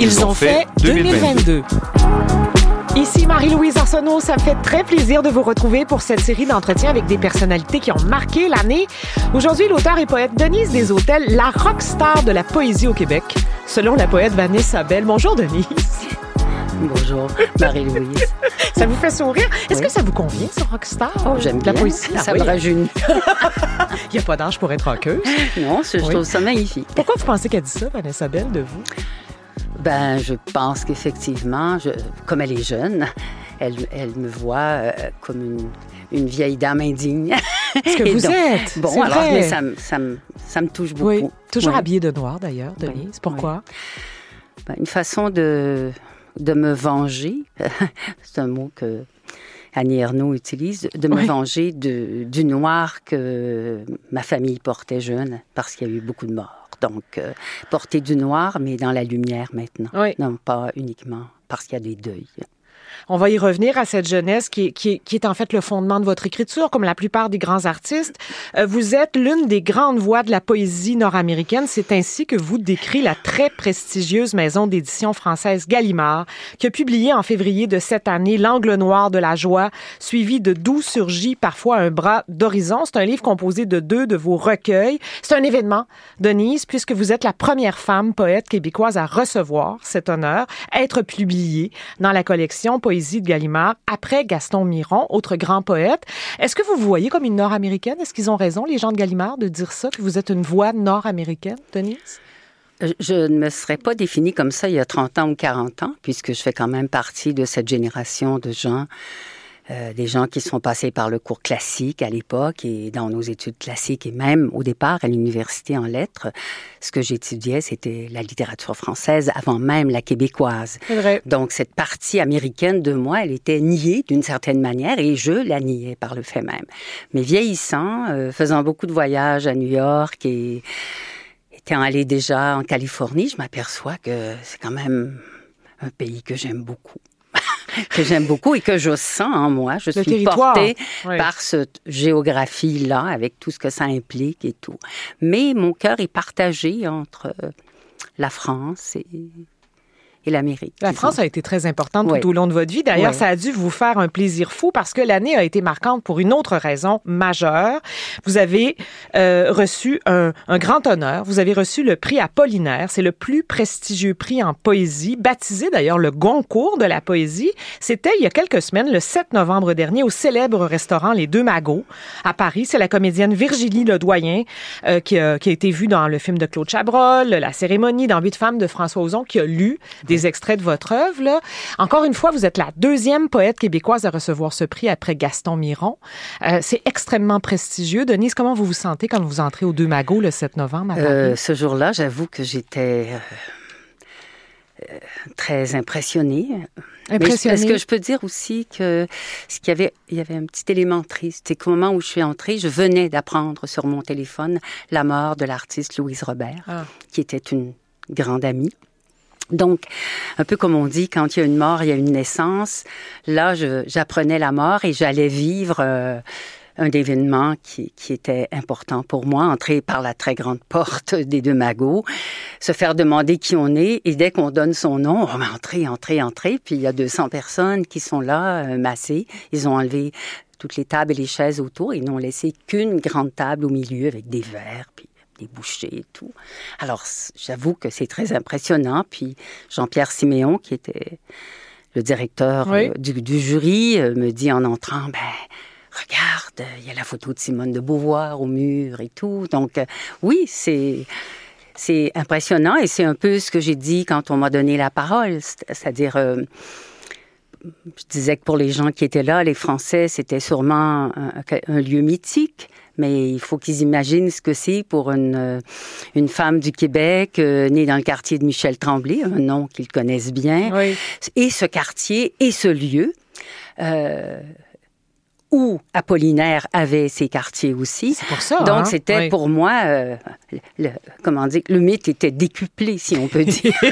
Ils ont fait 2022. Ici Marie-Louise Arsenault, ça me fait très plaisir de vous retrouver pour cette série d'entretiens avec des personnalités qui ont marqué l'année. Aujourd'hui, l'auteur et poète Denise Deshôtels, la rockstar de la poésie au Québec, selon la poète Vanessa Bell. Bonjour Denise. Bonjour, Marie-Louise. ça vous fait sourire? Est-ce que ça vous convient, ce rockstar? Oh, j'aime bien. La poésie, ça me rajeunit. Il n'y a pas d'âge pour être rockeuse. Non, je trouve ça magnifique. Pourquoi vous pensez qu'elle dit ça, Vanessa Bell, de vous? Ben, je pense qu'effectivement, comme elle est jeune, elle, elle me voit euh, comme une, une, vieille dame indigne. Ce que vous êtes. Bon, alors, vrai. mais ça, ça, ça, me touche beaucoup. Oui, toujours oui. habillée de noir, d'ailleurs, Denise. Oui. Pourquoi? Ben, une façon de, de me venger. C'est un mot que Annie Ernaux utilise, de me Oui. venger de, du noir que ma famille portait jeune, parce qu'il y a eu beaucoup de morts. Donc, euh, porter du noir, mais dans la lumière maintenant. Oui. Non, pas uniquement parce qu'il y a des deuils. On va y revenir à cette jeunesse qui est, qui, qui est en fait le fondement de votre écriture, comme la plupart des grands artistes. Euh, vous êtes l'une des grandes voix de la poésie nord-américaine. C'est ainsi que vous décrit la très prestigieuse maison d'édition française Gallimard, qui a publié en février de cette année L'angle noir de la joie, suivi de D'où surgit parfois un bras d'horizon. C'est un livre composé de deux de vos recueils. C'est un événement, Denise, puisque vous êtes la première femme poète québécoise à recevoir cet honneur, être publiée dans la collection Poésie de Gallimard après Gaston Miron, autre grand poète. Est-ce que vous vous voyez comme une nord-américaine? Est-ce qu'ils ont raison, les gens de Gallimard, de dire ça, que vous êtes une voix nord-américaine, Denise? Je- Je ne me serais pas définie comme ça il y a 30 ans ou 40 ans, puisque je fais quand même partie de cette génération de gens, euh, des gens qui sont passés par le cours classique à l'époque et dans nos études classiques et même au départ à l'université en lettres. Ce que j'étudiais, c'était la littérature française avant même la québécoise. Vrai. Donc, cette partie américaine de moi, elle était niée d'une certaine manière et je la niais par le fait même. Mais vieillissant, euh, faisant beaucoup de voyages à New York et étant allé déjà en Californie, je m'aperçois que c'est quand même un pays que j'aime beaucoup. Que j'aime beaucoup et que je sens en moi. Je Le suis portée Oui. par cette géographie-là, avec tout ce que ça implique et tout. Mais mon cœur est partagé entre euh, la France et, et l'Amérique. La disons. France a été très importante Oui. tout au long de votre vie. D'ailleurs, Oui. ça a dû vous faire un plaisir fou parce que l'année a été marquante pour une autre raison majeure. Vous avez euh, reçu un, un grand honneur. Vous avez reçu le prix Apollinaire. C'est le plus prestigieux prix en poésie, baptisé d'ailleurs le Goncourt de la poésie. C'était il y a quelques semaines, le 7 novembre dernier, au célèbre restaurant Les Deux Magots à Paris. C'est la comédienne Virginie Ledoyen euh, qui, a, qui a été vue dans le film de Claude Chabrol, la cérémonie dans Huit femmes de François Ozon, qui a lu des extraits de votre œuvre. Là. Encore une fois, vous êtes la deuxième poète québécoise à recevoir ce prix après Gaston Miron. Euh, c'est extrêmement prestigieux. Denise, comment vous vous sentez quand vous entrez aux Deux Magots le 7 novembre à? Euh, ce jour-là, j'avoue que j'étais euh, très impressionnée. Impressionnée? Est-ce que je peux dire aussi que ce qu'il y avait, il y avait un petit élément triste, c'est qu'au moment où je suis entrée, je venais d'apprendre sur mon téléphone la mort de l'artiste Louise Robert, Ah. qui était une grande amie. Donc, un peu comme on dit, quand il y a une mort, il y a une naissance. Là, j'apprenais la mort et j'allais vivre euh, un événement qui, qui était important pour moi, entrer par la très grande porte des deux magots, se faire demander qui on est, et dès qu'on donne son nom, on va entrer, entrer, entrer, puis il y a 200 personnes qui sont là, euh, massées. Ils ont enlevé toutes les tables et les chaises autour, ils n'ont laissé qu'une grande table au milieu avec des verres, puis des bouchées et tout. Alors, j'avoue que c'est très impressionnant. Puis Jean-Pierre Siméon, qui était le directeur Oui. euh, du, du jury, euh, me dit en entrant, ben, regarde, il y a la photo de Simone de Beauvoir au mur et tout. Donc, euh, oui, c'est... C'est impressionnant et c'est un peu ce que j'ai dit quand on m'a donné la parole, c'est- c'est-à-dire, euh, je disais que pour les gens qui étaient là, les Français, c'était sûrement un, un lieu mythique, mais il faut qu'ils imaginent ce que c'est pour une, euh, une femme du Québec euh, née dans le quartier de Michel Tremblay, un nom qu'ils connaissent bien, Oui. et ce quartier et ce lieu. Euh, où Apollinaire avait ses quartiers aussi. C'est pour ça. Donc, hein? c'était Oui. pour moi, euh, le, comment dire, le mythe était décuplé, si on peut dire.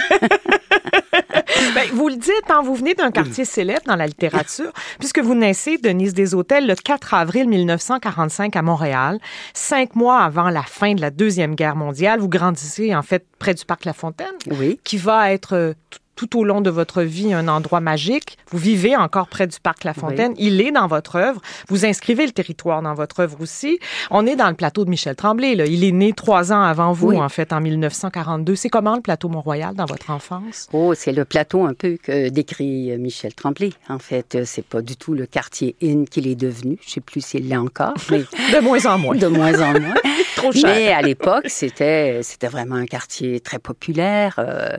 Ben, vous le dites, hein, vous venez d'un quartier célèbre dans la littérature, puisque vous naissez, Denise Hôtels, le 4 avril 1945 à Montréal, cinq mois avant la fin de la Deuxième Guerre mondiale. Vous grandissez, en fait, près du parc La Fontaine, oui. qui va être euh, tout au long de votre vie un endroit magique. Vous vivez encore près du parc La Fontaine. Il est dans votre œuvre. Vous inscrivez le territoire dans votre œuvre aussi. On est dans le plateau de Michel Tremblay. Là. Il est né trois ans avant vous, en fait, en 1942. C'est comment le plateau Mont-Royal dans votre enfance? Oh, c'est le plateau un peu que décrit euh, Michel Tremblay. En fait, euh, c'est pas du tout le quartier in qu'il est devenu. Je sais plus s'il l'est encore, mais de moins en moins. De moins en moins. Trop cher. Mais à l'époque, c'était c'était vraiment un quartier très populaire. Euh,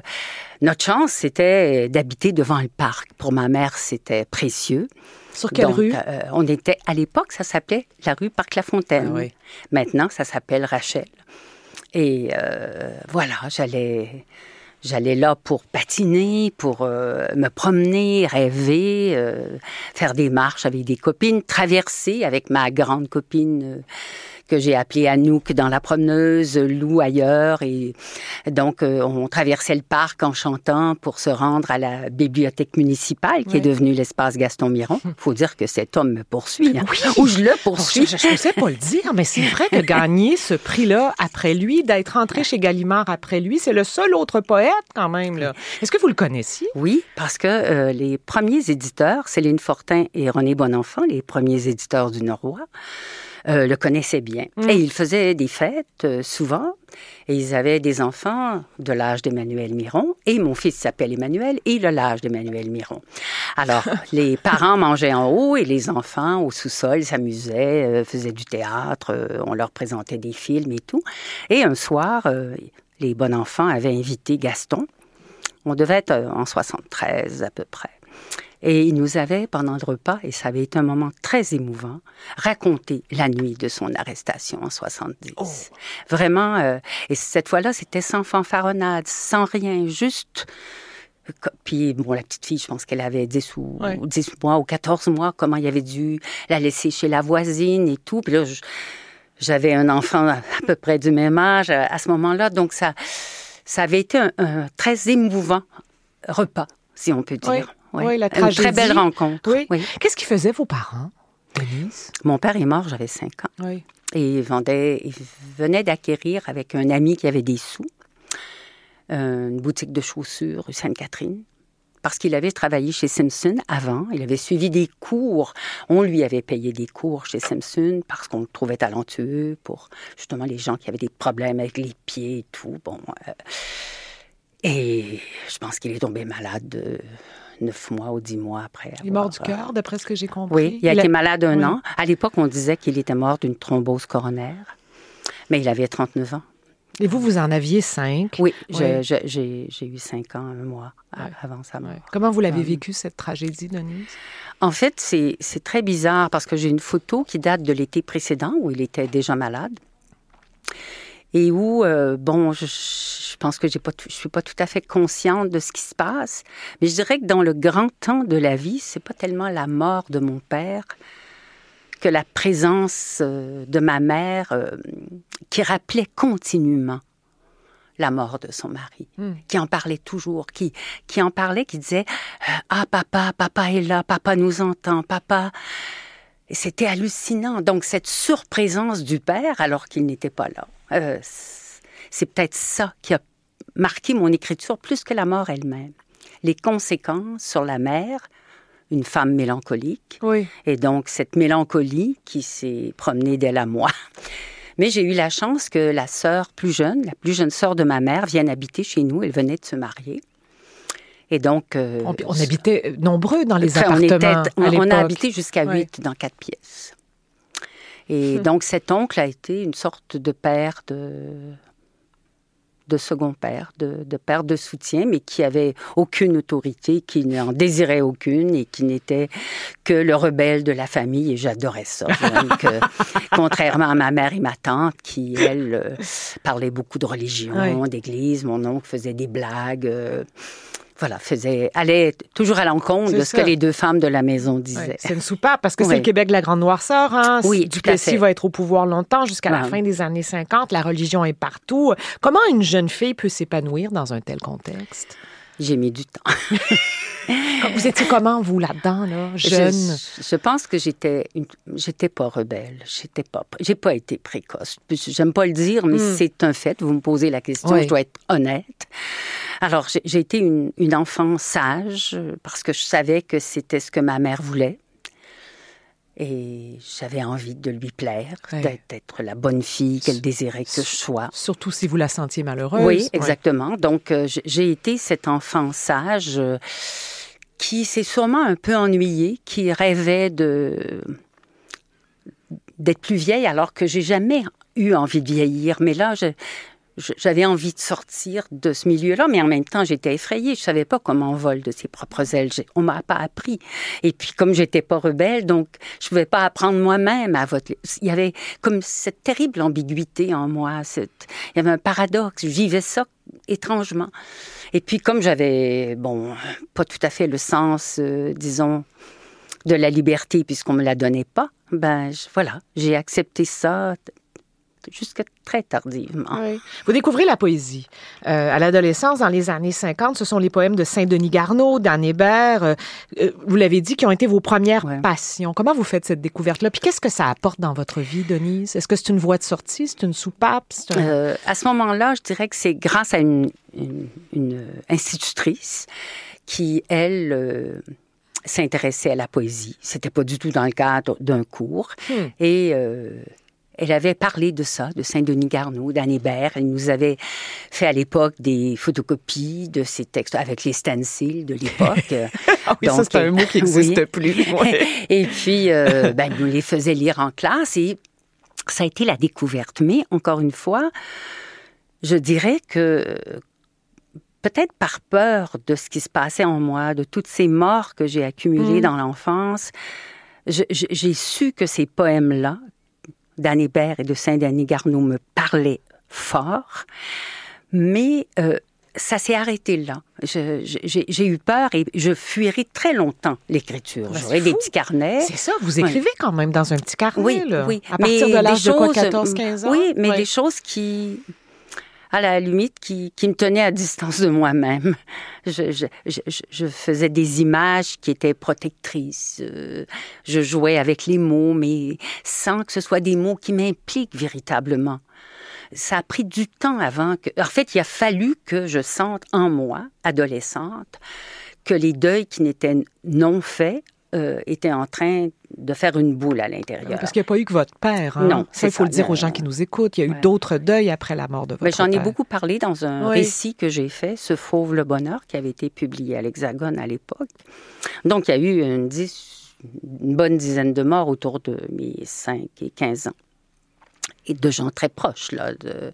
notre chance, c'était d'habiter devant le parc. Pour ma mère, c'était précieux. Sur quelle rue? Euh, on était, à l'époque, ça s'appelait la rue Parc-la-Fontaine. Ah Maintenant, ça s'appelle Rachel. Et euh, voilà, j'allais, j'allais là pour patiner, pour euh, me promener, rêver, faire des marches avec des copines, traverser avec ma grande copine que j'ai appelé Anouk dans la promeneuse, Lou ailleurs. Et donc, euh, on traversait le parc en chantant pour se rendre à la bibliothèque municipale qui est devenue l'espace Gaston Miron. Il faut dire que cet homme me poursuit, hein, ou je le poursuis. je ne sais pas le dire, mais c'est vrai que gagner ce prix-là après lui, d'être entré chez Gallimard après lui, c'est le seul autre poète quand même. Est-ce que vous le connaissiez? Oui, parce que euh, les premiers éditeurs, Céline Fortin et René Bonenfant, les premiers éditeurs du Norois, euh, le connaissaient bien. Mm. Et ils faisaient des fêtes euh, souvent. Et ils avaient des enfants de l'âge d'Emmanuel Miron. Et mon fils s'appelle Emmanuel et il a l'âge d'Emmanuel Miron. Alors, les parents mangeaient en haut et les enfants au sous-sol s'amusaient, euh, faisaient du théâtre, on leur présentait des films et tout. Et un soir, les bons enfants avaient invité Gaston. On devait être en 73 à peu près. Et il nous avait, pendant le repas, et ça avait été un moment très émouvant, raconté la nuit de son arrestation en 70. Vraiment, euh, et cette fois-là, c'était sans fanfaronnade, sans rien, juste... Puis, bon, la petite fille, je pense qu'elle avait 10 ou, 10 mois ou 14 mois, comment il avait dû la laisser chez la voisine et tout. Puis là, j'avais un enfant à peu près du même âge à ce moment-là. Donc, ça, ça avait été un, très émouvant repas, si on peut dire. Oui, la tragédie. Une très belle rencontre. Oui. Qu'est-ce qu'ils faisaient vos parents, Denise? Mon père est mort, j'avais 5 ans. Oui. Et il, vendait, il venait d'acquérir avec un ami qui avait des sous une boutique de chaussures rue Sainte-Catherine parce qu'il avait travaillé chez Simpson avant. Il avait suivi des cours. On lui avait payé des cours chez Simpson parce qu'on le trouvait talentueux pour justement les gens qui avaient des problèmes avec les pieds et tout. Bon. Euh, et je pense qu'il est tombé malade de neuf mois ou dix mois après. il est mort du cœur, d'après ce que j'ai compris. Oui, il a été malade un an. À l'époque, on disait qu'il était mort d'une thrombose coronaire, mais il avait 39 ans. Et vous, vous en aviez cinq? Oui, j'ai eu cinq ans, un mois avant sa mort. Comment vous l'avez vécu, cette tragédie, Denise? En fait, c'est très bizarre parce que j'ai une photo qui date de l'été précédent où il était déjà malade et où, euh, bon, je, pense que pas, je suis pas tout à fait consciente de ce qui se passe, mais je dirais que dans le grand temps de la vie, c'est pas tellement la mort de mon père que la présence euh, de ma mère euh, qui rappelait continuellement la mort de son mari, hmm. qui en parlait toujours, qui, qui en parlait, qui disait Ah, papa, papa est là, papa nous entend, papa. C'était hallucinant. Donc, cette surprésence du père, alors qu'il n'était pas là, euh, c'est peut-être ça qui a marqué mon écriture plus que la mort elle-même. Les conséquences sur la mère, une femme mélancolique, oui. et donc cette mélancolie qui s'est promenée d'elle à moi. Mais j'ai eu la chance que la sœur plus jeune, la plus jeune sœur de ma mère, vienne habiter chez nous. Elle venait de se marier. Et donc... Euh, on, habitait nombreux dans les appartements on, on, a habité jusqu'à huit dans quatre pièces. Et hmm. donc cet oncle a été une sorte de père de de second père, de, de, père de soutien, mais qui avait aucune autorité, qui n'en désirait aucune et qui n'était que le rebelle de la famille. Et j'adorais ça. Donc, euh, contrairement à ma mère et ma tante, qui, elles, euh, parlaient beaucoup de religion, d'église, mon oncle faisait des blagues. Euh, voilà, faisait, allait toujours à l'encontre de ce que les deux femmes de la maison disaient. c'est une soupape parce que c'est le Québec de la grande noirceur. Hein? Oui, Duplessis va être au pouvoir longtemps jusqu'à la fin des années 50. La religion est partout. Comment une jeune fille peut s'épanouir dans un tel contexte? J'ai mis du temps. vous étiez comment, vous, là-dedans, là, jeune? Je, je pense que j'étais, j'étais pas rebelle. J'étais pas, j'ai pas été précoce. J'aime pas le dire, mais hmm. c'est un fait. Vous me posez la question, je dois être honnête. Alors, j'ai été une, une enfant sage parce que je savais que c'était ce que ma mère voulait. Et j'avais envie de lui plaire, d'être la bonne fille qu'elle désirait que je sois. Surtout si vous la sentiez malheureuse. Oui, exactement. Donc, euh, j'ai été cet enfant sage euh, qui s'est sûrement un peu ennuyé, qui rêvait de d'être plus vieille alors que j'ai jamais eu envie de vieillir. Mais là, j'avais envie de sortir de ce milieu-là, mais en même temps, j'étais effrayée. Je savais pas comment on vole de ses propres ailes. On m'a pas appris. Et puis, comme j'étais pas rebelle, donc, je pouvais pas apprendre moi-même à voler. Il y avait comme cette terrible ambiguïté en moi. Il y avait un paradoxe. Je vivais ça étrangement. Et puis, comme j'avais, bon, pas tout à fait le sens, euh, disons, de la liberté, puisqu'on me la donnait pas, ben, voilà, j'ai accepté ça jusque très tardivement. Vous découvrez la poésie. Euh, à l'adolescence, dans les années 50, ce sont les poèmes de Saint-Denis Garneau, d'Anne Hébert, euh, euh, vous l'avez dit, qui ont été vos premières passions. Comment vous faites cette découverte-là? Puis qu'est-ce que ça apporte dans votre vie, Denise? Est-ce que c'est une voie de sortie? C'est une soupape? à ce moment-là, je dirais que c'est grâce à une, une, institutrice qui, elle, s'intéressait à la poésie. C'était pas du tout dans le cadre d'un cours. Hmm. Et elle avait parlé de ça, de Saint-Denis Garneau, d'Anne Hébert. Elle nous avait fait à l'époque des photocopies de ces textes avec les stencils de l'époque. ah oui, ça, c'est un mot qui n'existe plus. et puis, euh, ben, nous les faisait lire en classe et ça a été la découverte. Mais, encore une fois, je dirais que peut-être par peur de ce qui se passait en moi, de toutes ces morts que j'ai accumulées mmh. dans l'enfance, j'ai su que ces poèmes-là, d'Anne Hébert et de Saint-Denis Garneau me parlaient fort, mais euh, ça s'est arrêté là. J'ai eu peur et je fuirai très longtemps l'écriture. Ben, J'aurais des petits carnets. C'est ça, vous écrivez quand même dans un petit carnet, oui, là, oui. à partir de l'âge de 14-15 ans? Oui, mais des choses qui à la limite, qui, qui me tenait à distance de moi-même. Je, je, je, je, faisais des images qui étaient protectrices. Euh, je jouais avec les mots, mais sans que ce soit des mots qui m'impliquent véritablement. Ça a pris du temps avant que... En fait, il a fallu que je sente en moi, adolescente, que les deuils qui n'étaient non faits euh, était en train de faire une boule à l'intérieur. Parce qu'il n'y a pas eu que votre père. Hein? Non, ça, il faut le dire aux gens qui nous écoutent. Il y a eu d'autres deuils après la mort de votre Mais j'en ai beaucoup parlé dans un récit que j'ai fait, Ce Fauve le Bonheur, qui avait été publié à l'Hexagone à l'époque. Donc, il y a eu une, une bonne dizaine de morts autour de mes 5 et 15 ans. Et de gens très proches, là, de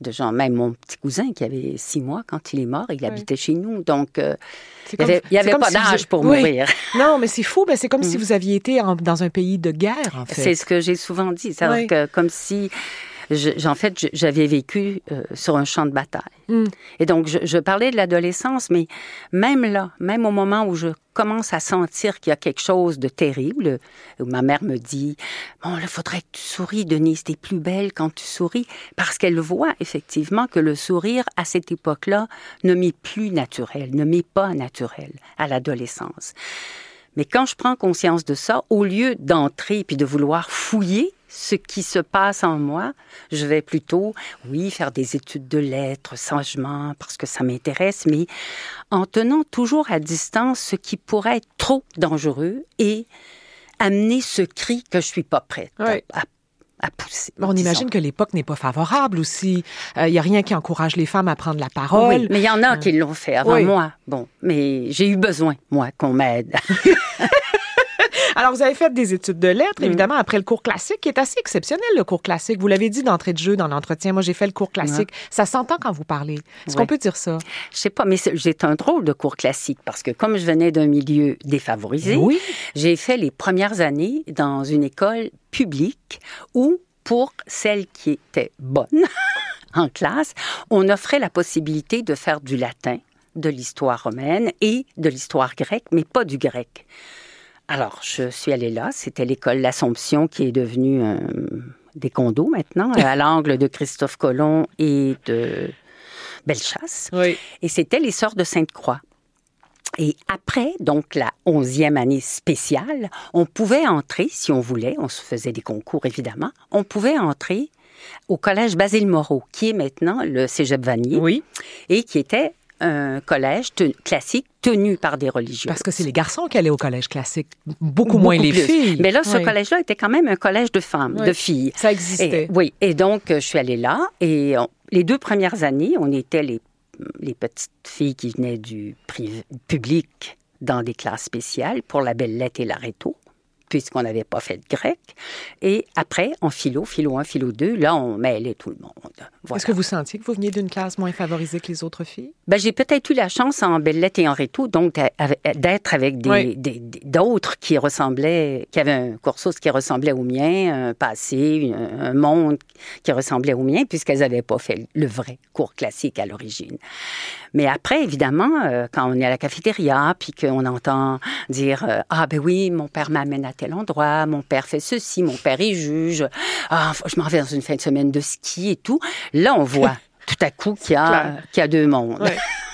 de gens, même mon petit cousin qui avait six mois quand il est mort, il habitait chez nous. Donc, euh, il n'y avait, pas d'âge pour mourir. Non, mais c'est fou. Ben, c'est comme si mm. vous aviez été dans un pays de guerre, en fait. C'est ce que j'ai souvent dit. C'est que comme si en fait, j'avais vécu euh, sur un champ de bataille. Mm. Et donc, je, parlais de l'adolescence, mais même là, même au moment où je commence à sentir qu'il y a quelque chose de terrible, où ma mère me dit, bon, il faudrait que tu souris, Denise, t'es plus belle quand tu souris, parce qu'elle voit effectivement que le sourire, à cette époque-là, ne m'est plus naturel, ne m'est pas naturel à l'adolescence. Mais quand je prends conscience de ça, au lieu d'entrer puis de vouloir fouiller ce qui se passe en moi, je vais plutôt, oui, faire des études de lettres sagement parce que ça m'intéresse, mais en tenant toujours à distance ce qui pourrait être trop dangereux et amener ce cri que je suis pas prête à, pousser. on imagine que l'époque n'est pas favorable aussi. Il euh, n'y a rien qui encourage les femmes à prendre la parole. Oui, mais il y en a qui l'ont fait avant moi. Bon, mais j'ai eu besoin, moi, qu'on m'aide. Alors, vous avez fait des études de lettres, mm. évidemment, après le cours classique, qui est assez exceptionnel, le cours classique. Vous l'avez dit d'entrée de jeu dans l'entretien. Moi, j'ai fait le cours classique. Ça s'entend quand vous parlez. Est-ce qu'on peut dire ça? Je sais pas, mais j'ai un drôle de cours classique parce que comme je venais d'un milieu défavorisé, j'ai fait les premières années dans une école publique où, pour celles qui étaient bonnes en classe, on offrait la possibilité de faire du latin, de l'histoire romaine et de l'histoire grecque, mais pas du grec. Alors, je suis allée là. C'était l'école L'Assomption qui est devenue des condos maintenant, à l'angle de Christophe Colomb et de Bellechasse. Oui. Et c'était les Sœurs de Sainte-Croix. Et après, donc la onzième année spéciale, on pouvait entrer, si on voulait, on se faisait des concours évidemment, on pouvait entrer au collège Basile Moreau, qui est maintenant le Cégep Vanier, Oui, et qui était un collège classique tenu par des religieux. parce que c'est les garçons qui allaient au collège classique, beaucoup, moins les plus. filles. Mais là, ce Oui. collège-là était quand même un collège de femmes, Oui. de filles. Ça existait. Et- oui, et donc je suis allée là et on- les deux premières années, on était les, les petites filles qui venaient du privé- public dans des classes spéciales pour la belle lettre et l'aréto, puisqu'on n'avait pas fait de grec. Et après, en philo, philo 1, philo 2, là, on mêlait tout le monde. Voilà. Est-ce que vous sentiez que vous veniez d'une classe moins favorisée que les autres filles? Ben, j'ai peut-être eu la chance en belles lettres et en réto, donc d'être avec des- Oui. des- des- d'autres qui ressemblaient, qui avaient un cursus qui ressemblait au mien, un passé, un, un monde qui ressemblait au mien, puisqu'elles n'avaient pas fait le vrai cours classique à l'origine. Mais après, évidemment, euh, quand on est à la cafétéria, puis qu'on entend dire euh, Ah, ben oui, mon père m'amène à tel endroit, mon père fait ceci, mon père est juge, ah, je m'en vais dans une fin de semaine de ski et tout, là, on voit tout à coup qu'il y, y a deux mondes.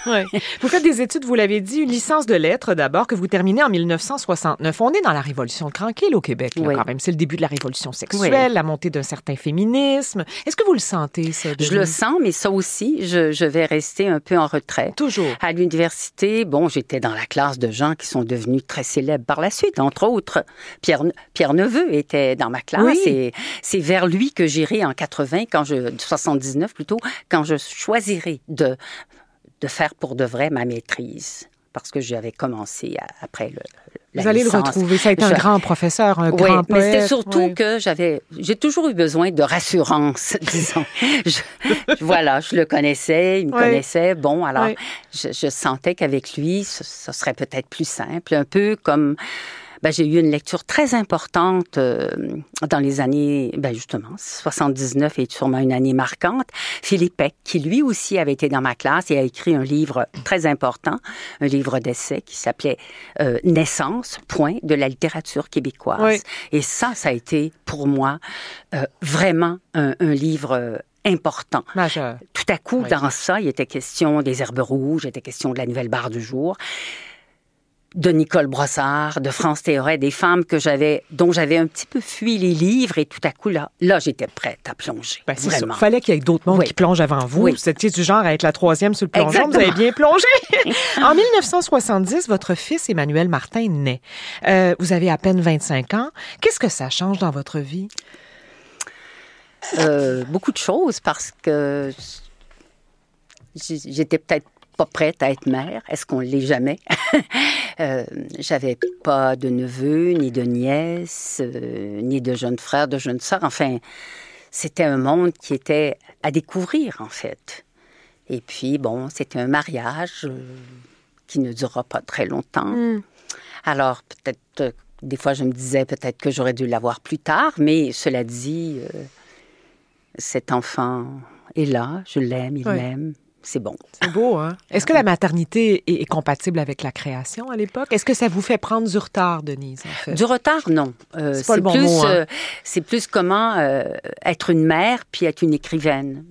Vous faites des études, vous l'avez dit, une licence de lettres d'abord, que vous terminez en 1969. On est dans la révolution tranquille au Québec, là, Oui. quand même. C'est le début de la révolution sexuelle, la montée d'un certain féminisme. Est-ce que vous le sentez, ça? Je le sens, mais ça aussi, je, je vais rester un peu en retrait. Toujours. À l'université, bon, j'étais dans la classe de gens qui sont devenus très célèbres par la suite. Entre autres, Pierre, Pierre Neveu était dans ma classe Oui. et c'est vers lui que j'irai en 80, quand je, 79 plutôt, quand je choisirai de, de faire pour de vrai ma maîtrise. Parce que j'avais commencé à- après le, la Vous allez le retrouver. Ça a été un Je- grand professeur, un Oui, grand mais c'était poète. surtout Oui. que j'avais, j'ai toujours eu besoin de rassurance, disons. Je- voilà, je le connaissais, il me Oui. connaissait. Bon, alors, je sentais qu'avec lui, ce, ce serait peut-être plus simple, un peu comme. Ben, j'ai eu une lecture très importante euh, dans les années, ben justement, 79 est sûrement une année marquante. Philippe Peck, qui lui aussi avait été dans ma classe et a écrit un livre très important, un livre d'essai qui s'appelait euh, Naissance, point, de la littérature québécoise. Oui. Et ça, ça a été pour moi euh, vraiment un, un livre important. Majeur. Tout à coup, Oui. dans ça, il était question des herbes rouges, il était question de la nouvelle barre du jour, de Nicole Brossard, de France Théoret, des femmes que j'avais, dont j'avais un petit peu fui les livres, et tout à coup, là, là j'étais prête à plonger. Ben, c'est vraiment. sûr. Fallait qu'il y ait d'autres mondes Oui. qui plongent avant vous. Oui. Vous étiez du genre à être la troisième sur le plongeon. Vous avez bien plongé. en 1970, votre fils Emmanuel Martin naît. Euh, vous avez à peine 25 ans. Qu'est-ce que ça change dans votre vie? Euh, beaucoup de choses parce que j'étais peut-être pas prête à être mère? Est-ce qu'on l'est jamais? euh, J'avais pas de neveu, ni de nièce, euh, ni de jeunes frères, de jeunes sœurs. Enfin, c'était un monde qui était à découvrir, en fait. Et puis, bon, c'était un mariage euh, qui ne durera pas très longtemps. Alors, peut-être, des fois, je me disais peut-être que j'aurais dû l'avoir plus tard, mais cela dit, euh, cet enfant est là, je l'aime, il Oui. m'aime, c'est bon. C'est beau, hein? Est-ce que la maternité est, est compatible avec la création à l'époque? Est-ce que ça vous fait prendre du retard, Denise, en fait? Du retard, non. Euh, C'est pas le bon plus, mot, hein. euh, c'est plus comment euh, être une mère puis être une écrivaine.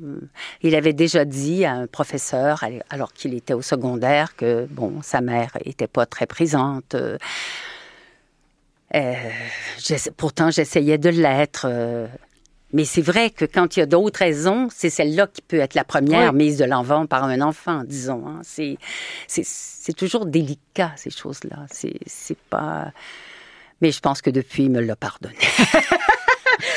Il avait déjà dit à un professeur, al- alors qu'il était au secondaire, que bon, sa mère était pas très présente. Pourtant, j'essayais de l'être. Mais c'est vrai que quand il y a d'autres raisons, c'est celle-là qui peut être la première Oui. mise de l'enfant par un enfant, disons. hein. C'est, c'est, c'est toujours délicat, ces choses-là. C'est, c'est pas... Mais je pense que depuis, il me l'a pardonné.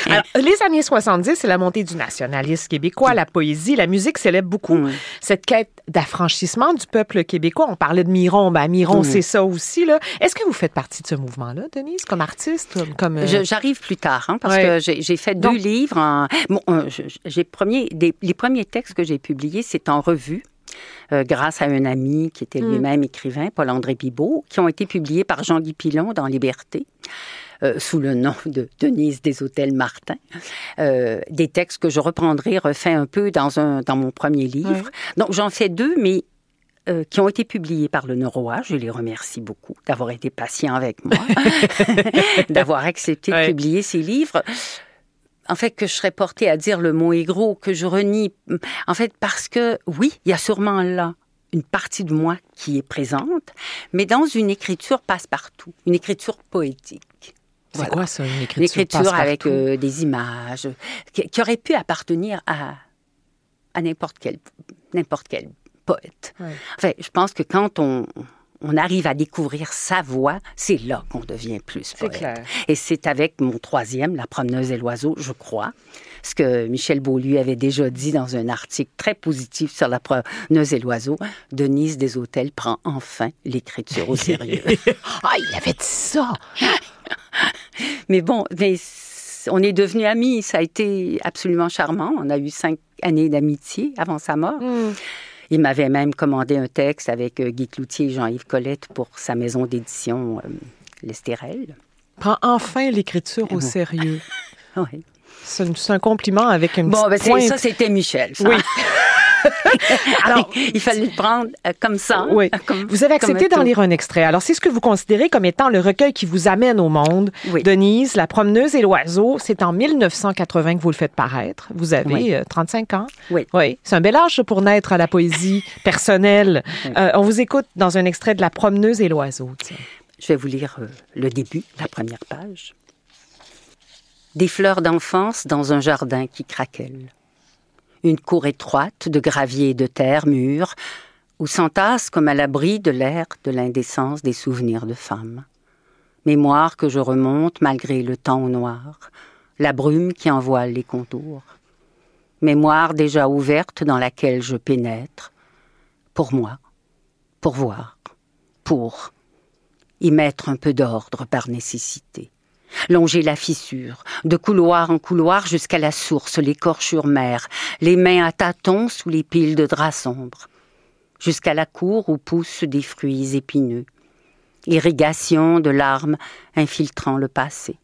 Alors, les années 70, c'est la montée du nationalisme québécois, la poésie, la musique célèbre beaucoup cette quête d'affranchissement du peuple québécois. On parlait de Miron, ben Miron, c'est ça aussi. là. Est-ce que vous faites partie de ce mouvement-là, Denise, comme artiste? Comme, euh, J'arrive plus tard, hein, parce Ouais. que j'ai fait deux livres. En, bon, je- j'ai premier, des- les premiers textes que j'ai publiés, c'est en revue. euh, grâce à un ami qui était Mm. lui-même écrivain, Paul-André Bibot, qui ont été publiés par Jean-Guy Pilon dans Liberté, euh, sous le nom de Denise des Hôtels Martin. Euh, des textes que je reprendrai, refait un peu dans, un, dans mon premier livre. Donc j'en fais deux, mais euh, qui ont été publiés par le Neuroa. Je les remercie beaucoup d'avoir été patient avec moi, d'avoir accepté de publier ces livres. en fait, que je serais portée à dire le mot égro, que je renie. En fait, parce que, oui, il y a sûrement là une partie de moi qui est présente, mais dans une écriture passe-partout, une écriture poétique. C'est quoi ça, une écriture Une écriture avec euh, des images, qui, qui, aurait pu appartenir à, à n'importe quel, n'importe quel poète. Ouais. Enfin, je pense que quand on, on arrive à découvrir sa voix, c'est là qu'on devient plus poète. Clair. Et c'est avec mon troisième, La promeneuse et l'oiseau, je crois, ce que Michel Beaulieu avait déjà dit dans un article très positif sur La promeneuse et l'oiseau, Denise Hôtels prend enfin l'écriture au sérieux. ah, il avait dit ça! mais bon, mais on est devenus amis. Ça a été absolument charmant. On a eu cinq années d'amitié avant sa mort. Mm. Il m'avait même commandé un texte avec euh, Guy Cloutier et Jean-Yves Colette pour sa maison d'édition euh, L'Estérel. Prends enfin l'écriture au sérieux. oui. C'est un compliment avec une bon, petite ben pointe. ça, c'était Michel. Ça. Oui. Alors, il fallait le prendre euh, comme ça. Oui. Comme, vous avez accepté d'en lire un extrait. Alors, c'est ce que vous considérez comme étant le recueil qui vous amène au monde. Oui. Denise, La promeneuse et l'oiseau, c'est en 1980 que vous le faites paraître. Vous avez Oui. euh, 35 ans. Oui. Oui. C'est un bel âge pour naître à la poésie personnelle. Oui. Euh, on vous écoute dans un extrait de La promeneuse et l'oiseau. Je vais vous lire le début, la première page. Des fleurs d'enfance dans un jardin qui craquelle. Une cour étroite de gravier et de terre mûre, où s'entasse comme à l'abri de l'air de l'indécence des souvenirs de femmes. Mémoire que je remonte malgré le temps au noir, la brume qui en voile les contours. Mémoire déjà ouverte dans laquelle je pénètre, pour moi, pour voir, pour y mettre un peu d'ordre par nécessité. Longer la fissure, de couloir en couloir jusqu'à la source, l'écorchure mère, les mains à tâtons sous les piles de draps sombres, jusqu'à la cour où poussent des fruits épineux, irrigation de larmes infiltrant le passé.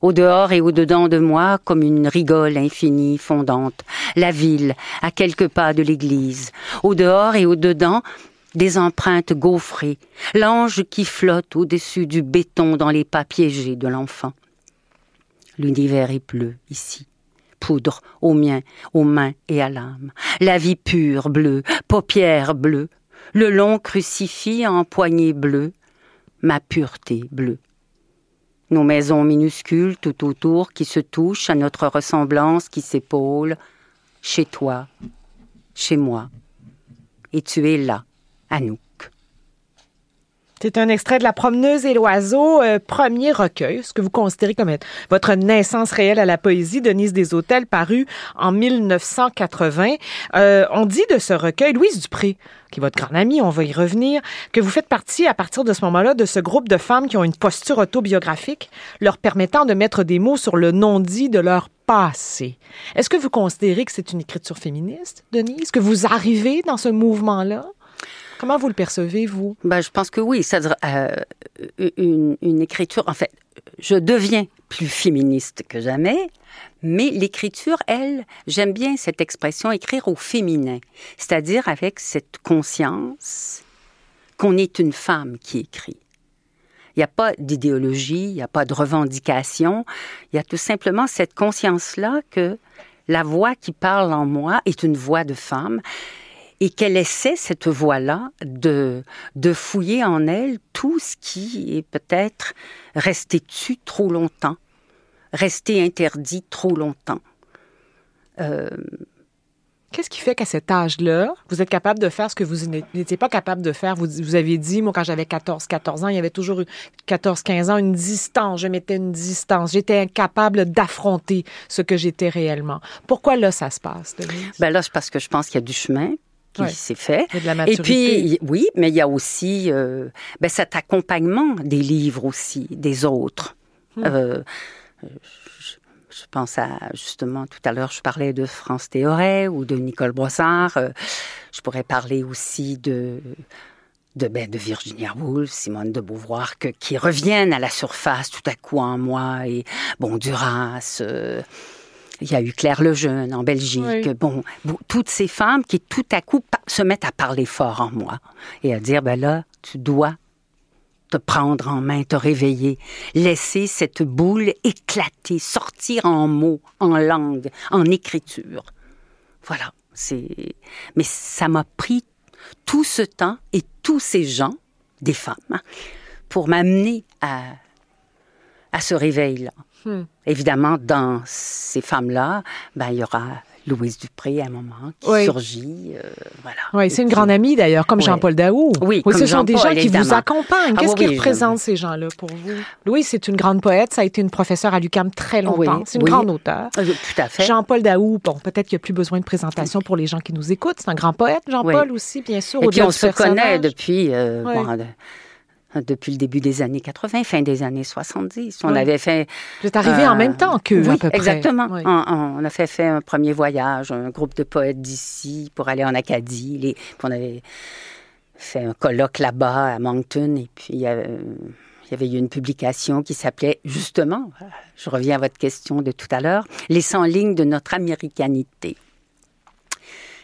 Au dehors et au dedans de moi, comme une rigole infinie fondante, la ville, à quelques pas de l'église. Au dehors et au dedans, des empreintes gaufrées, l'ange qui flotte au-dessus du béton dans les pas piégés de l'enfant. L'univers est bleu ici, poudre aux miens, aux mains et à l'âme. La vie pure bleue, paupières bleues, le long crucifix en poignée bleue, ma pureté bleue. Nos maisons minuscules tout autour qui se touchent à notre ressemblance qui s'épaule, chez toi, chez moi. Et tu es là, Anouk. C'est un extrait de La promeneuse et l'oiseau, euh, premier recueil, ce que vous considérez comme être votre naissance réelle à la poésie, Denise Hôtels, paru en 1980. Euh, on dit de ce recueil, Louise Dupré, qui est votre grande amie, on va y revenir, que vous faites partie à partir de ce moment-là de ce groupe de femmes qui ont une posture autobiographique leur permettant de mettre des mots sur le non-dit de leur passé. Est-ce que vous considérez que c'est une écriture féministe, Denise? Que vous arrivez dans ce mouvement-là? Comment vous le percevez, vous? Ben, je pense que oui. Ça, euh, une, une, écriture, en fait, je deviens plus féministe que jamais, mais l'écriture, elle, j'aime bien cette expression, écrire au féminin, c'est-à-dire avec cette conscience qu'on est une femme qui écrit. Il n'y a pas d'idéologie, il n'y a pas de revendication, il y a tout simplement cette conscience-là que la voix qui parle en moi est une voix de femme et qu'elle essaie, cette voix-là, de, de fouiller en elle tout ce qui est peut-être resté dessus trop longtemps, resté interdit trop longtemps. Euh... Qu'est-ce qui fait qu'à cet âge-là, vous êtes capable de faire ce que vous n'étiez pas capable de faire? Vous, vous avez dit, moi, quand j'avais 14, 14 ans, il y avait toujours 14, 15 ans, une distance. Je mettais une distance. J'étais incapable d'affronter ce que j'étais réellement. Pourquoi là, ça se passe, Denise? Ben là, c'est parce que je pense qu'il y a du chemin qui Ouais. s'est fait. De la Et puis, oui, mais il y a aussi euh, ben, cet accompagnement des livres aussi, des autres. Hmm. Euh, je, je pense à, justement, tout à l'heure, je parlais de France Théoret ou de Nicole Brossard. Euh, je pourrais parler aussi de de, ben, de Virginia Woolf, Simone de Beauvoir, que, qui reviennent à la surface tout à coup en moi. Et bon, Duras, euh, il y a eu Claire Lejeune en Belgique. Oui. Bon, toutes ces femmes qui tout à coup se mettent à parler fort en moi et à dire, ben là, tu dois te prendre en main, te réveiller, laisser cette boule éclater, sortir en mots, en langue, en écriture. Voilà, c'est. Mais ça m'a pris tout ce temps et tous ces gens, des femmes, pour m'amener à, à ce réveil-là. Hmm. Évidemment, dans ces femmes-là, ben, il y aura Louise Dupré à un moment qui surgit. Euh, voilà. Oui, c'est une grande amie d'ailleurs, comme Jean-Paul Daou. Oui, ce sont des gens qui vous accompagnent. Qu'est-ce ah, qui représente ces gens-là pour vous? Louise, c'est une grande poète. Ça a été une professeure à l'UCAM très longtemps. c'est une grande auteure. Euh, tout à fait. Jean-Paul Daou, bon, peut-être qu'il n'y a plus besoin de présentation pour les gens qui nous écoutent. C'est un grand poète, Jean-Paul aussi, bien sûr. Et puis on se connaît depuis. Euh, depuis le début des années 80, fin des années 70. On avait fait... Vous êtes arrivé en même temps que oui, à peu près. exactement. On, a fait, fait un premier voyage, un groupe de poètes d'ici pour aller en Acadie. Les, on avait fait un colloque là-bas à Moncton et puis il y, avait, eu une publication qui s'appelait justement, je reviens à votre question de tout à l'heure, Les 100 lignes de notre américanité.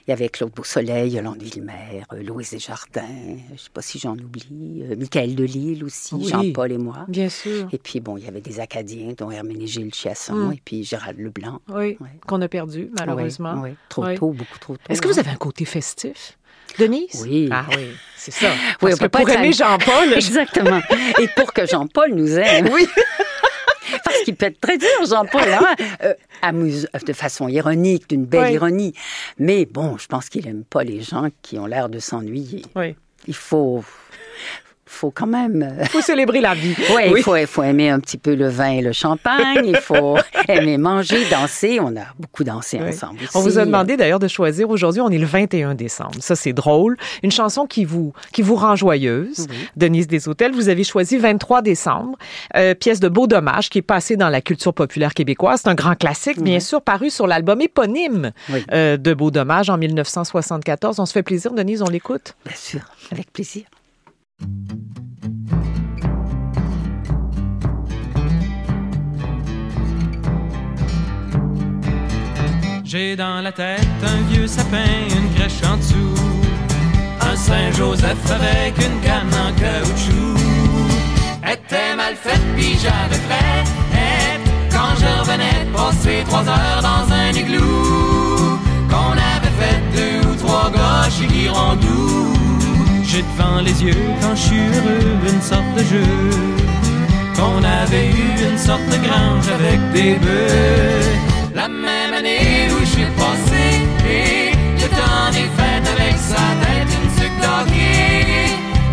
Il y avait Claude Beausoleil, Yolande Villemer, euh, Louise Desjardins, je ne sais pas si j'en oublie, euh, Michael Delille aussi, Jean-Paul et moi. Bien sûr. Et puis, bon, il y avait des Acadiens, dont Herménégilde Chiasson hum. et puis Gérald Leblanc. Oui, qu'on a perdu, malheureusement. Oui, trop tôt, beaucoup trop tôt. Est-ce que vous avez un côté festif? Denise? Oui. Ah oui, c'est ça. Oui, que pour aimer Jean-Paul... Exactement. Et pour que Jean-Paul nous aime. Oui. Qu'il peut être très dur, Jean-Paul, hein? Euh, amuse, de façon ironique, d'une belle ironie. Mais bon, je pense qu'il n'aime pas les gens qui ont l'air de s'ennuyer. Oui. Il faut, faut quand même. Il euh, faut célébrer la vie. Ouais, oui, il faut, il faut aimer un petit peu le vin et le champagne. Il faut aimer manger, danser. On a beaucoup dansé ensemble. On vous a demandé d'ailleurs de choisir aujourd'hui. On est le 21 décembre. Ça, c'est drôle. Une chanson qui vous, qui vous rend joyeuse. Denise des Hôtels. Vous avez choisi 23 décembre, euh, pièce de Beau Dommage qui est passée dans la culture populaire québécoise. C'est un grand classique, bien sûr, paru sur l'album éponyme euh, de Beau Dommage en 1974. On se fait plaisir, Denise, on l'écoute? Bien sûr, avec plaisir. J'ai dans la tête un vieux sapin, une crèche en dessous, un Saint-Joseph avec une canne en caoutchouc. Était mal faite, puis j'avais fait quand je revenais passer trois heures dans un igloo. Qu'on avait fait deux ou trois gauches et Girondou. J'ai devant les yeux quand je suis heureux une sorte de jeu. Qu'on avait eu une sorte de grange avec des bœufs. La même année où je suis passé, le temps des avec sa tête une sucre.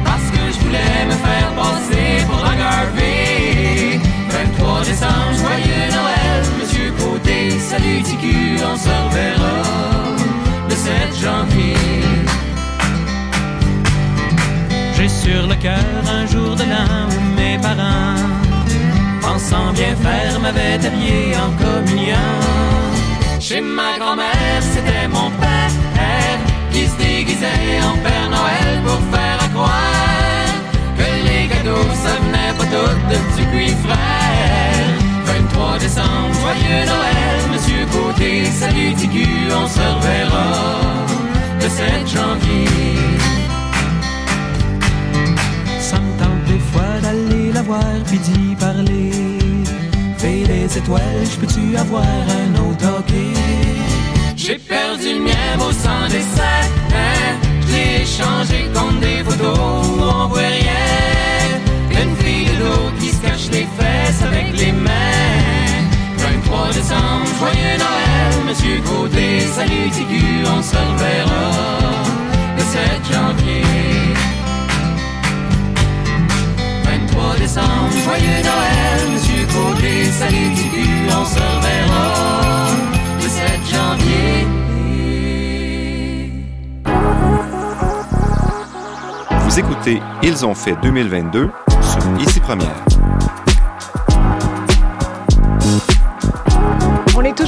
Parce que je voulais me faire passer pour la Garvey. 23 décembre, joyeux Noël, Monsieur Côté, salut TQ, on se sur le cœur un jour de l'an où mes parents, pensant bien faire, m'avaient habillé en communion. Chez ma grand-mère, c'était mon père qui se déguisait en Père Noël pour faire à croire que les cadeaux, ça venait pas tout de petit frère. 23 décembre, joyeux Noël, Monsieur Côté, salut Tigu, on se reverra le 7 janvier. Puis d'y parler. Fais des étoiles, je peux-tu avoir un autre hockey? J'ai perdu le mien au sang des hein? Je l'ai échangé contre des photos où on voit rien. Une fille de l'eau qui se cache les fesses avec les mains. 23 décembre, joyeux Noël, Monsieur Côté, salut Tigu, on se reverra le 7 janvier. Joyeux Noël, Monsieur Côté, salut Tibu, on se reverra le 7 janvier. Vous écoutez Ils ont fait 2022 sur Ici Première.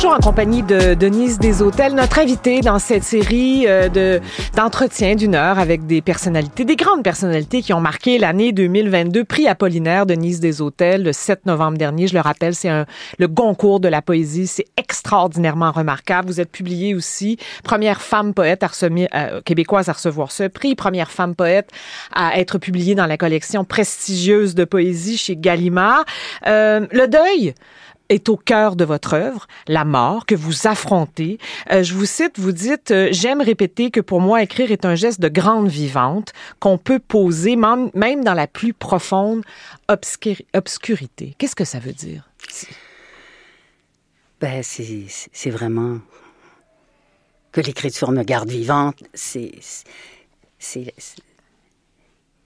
Toujours en compagnie de Denise Hôtels, notre invitée dans cette série euh, de d'entretien d'une heure avec des personnalités, des grandes personnalités qui ont marqué l'année 2022. Prix Apollinaire Denise Hôtels le 7 novembre dernier. Je le rappelle, c'est le Goncourt de la poésie. C'est extraordinairement remarquable. Vous êtes publiée aussi première femme poète à euh, québécoise à recevoir ce prix, première femme poète à être publiée dans la collection prestigieuse de poésie chez Gallimard. Euh, le deuil est au cœur de votre œuvre, la mort que vous affrontez. Euh, je vous cite, vous dites, euh, j'aime répéter que pour moi, écrire est un geste de grande vivante qu'on peut poser même dans la plus profonde obscurité. Qu'est-ce que ça veut dire? Ben, c'est vraiment que l'écriture me garde vivante. C'est ce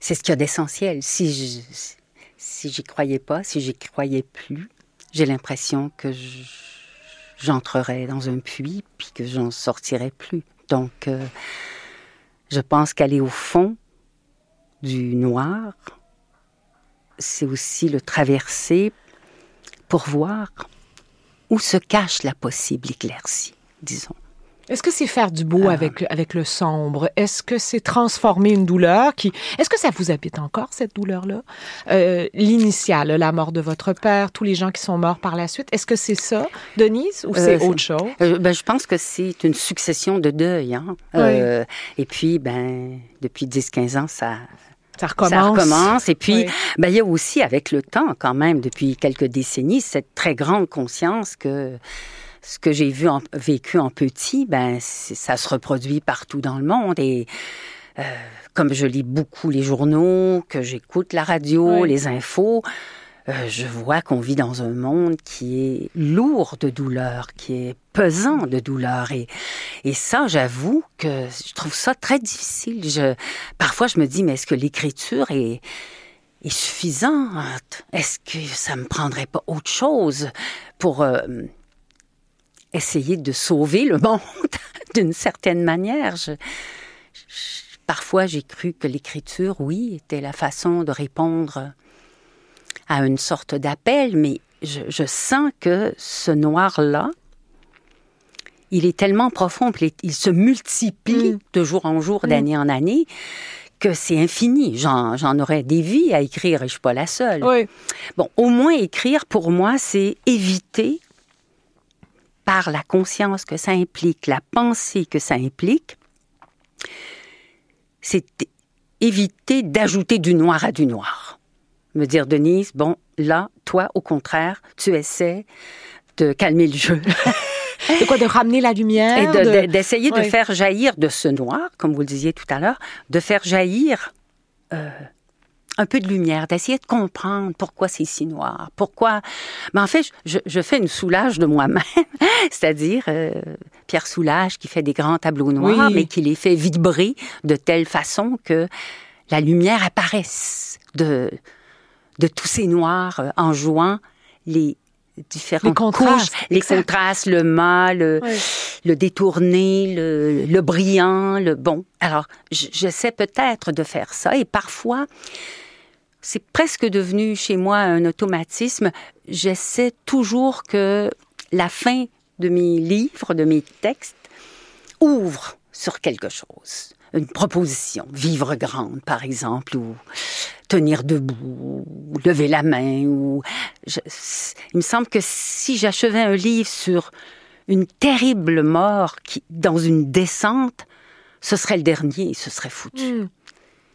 qu'il y a d'essentiel. Si je si j'y croyais pas, si j'y croyais plus, j'ai l'impression que j'entrerais dans un puits puis que j'en sortirais plus. Donc, euh, je pense qu'aller au fond du noir, c'est aussi le traverser pour voir où se cache la possible éclaircie, disons. Est-ce que c'est faire du beau ah. avec, avec le sombre? Est-ce que c'est transformer une douleur qui... Est-ce que ça vous habite encore, cette douleur-là? Euh, L'initiale, la mort de votre père, tous les gens qui sont morts par la suite. Est-ce que c'est ça, Denise, ou c'est euh, autre chose? Euh, ben, je pense que c'est une succession de deuils. Hein? Euh, et puis, ben, depuis 10-15 ans, ça, ça recommence. Ça recommence. Et puis, ben, il y a aussi, avec le temps, quand même, depuis quelques décennies, cette très grande conscience que ce que j'ai vu en, vécu en petit, ben ça se reproduit partout dans le monde et euh, comme je lis beaucoup les journaux, que j'écoute la radio, les infos, euh, je vois qu'on vit dans un monde qui est lourd de douleur, qui est pesant de douleur. Et, et ça, j'avoue que je trouve ça très difficile. Je, parfois, je me dis, mais est-ce que l'écriture est, est suffisante? Est-ce que ça me prendrait pas autre chose pour... Euh, essayer de sauver le monde d'une certaine manière. parfois, j'ai cru que l'écriture, oui, était la façon de répondre à une sorte d'appel, mais je, sens que ce noir-là, il est tellement profond, il, se multiplie mm. de jour en jour, mm. d'année en année, que c'est infini. J'en aurais des vies à écrire et je suis pas la seule. Bon, au moins écrire, pour moi, c'est éviter par la conscience que ça implique, la pensée que ça implique, c'est éviter d'ajouter du noir à du noir. Me dire, Denise, bon, là, toi, au contraire, tu essaies de calmer le jeu. de quoi De ramener la lumière Et d'essayer de, faire jaillir de ce noir, comme vous le disiez tout à l'heure, de faire jaillir euh, un peu de lumière, d'essayer de comprendre pourquoi c'est si noir, pourquoi. Mais en fait, je, fais une soulage de moi-même, c'est-à-dire euh, Pierre Soulage qui fait des grands tableaux noirs, mais qui les fait vibrer de telle façon que la lumière apparaisse de de tous ces noirs euh, en jouant les différents contrastes, les contrastes, le mal, le, détourné, le, le, brillant, le bon. Alors, j'essaie peut-être de faire ça et parfois c'est presque devenu chez moi un automatisme. J'essaie toujours que la fin de mes livres, de mes textes, ouvre sur quelque chose. Une proposition, vivre grande par exemple, ou tenir debout, ou lever la main, ou il me semble que si j'achevais un livre sur une terrible mort qui, dans une descente, ce serait le dernier, ce serait foutu. Hmm.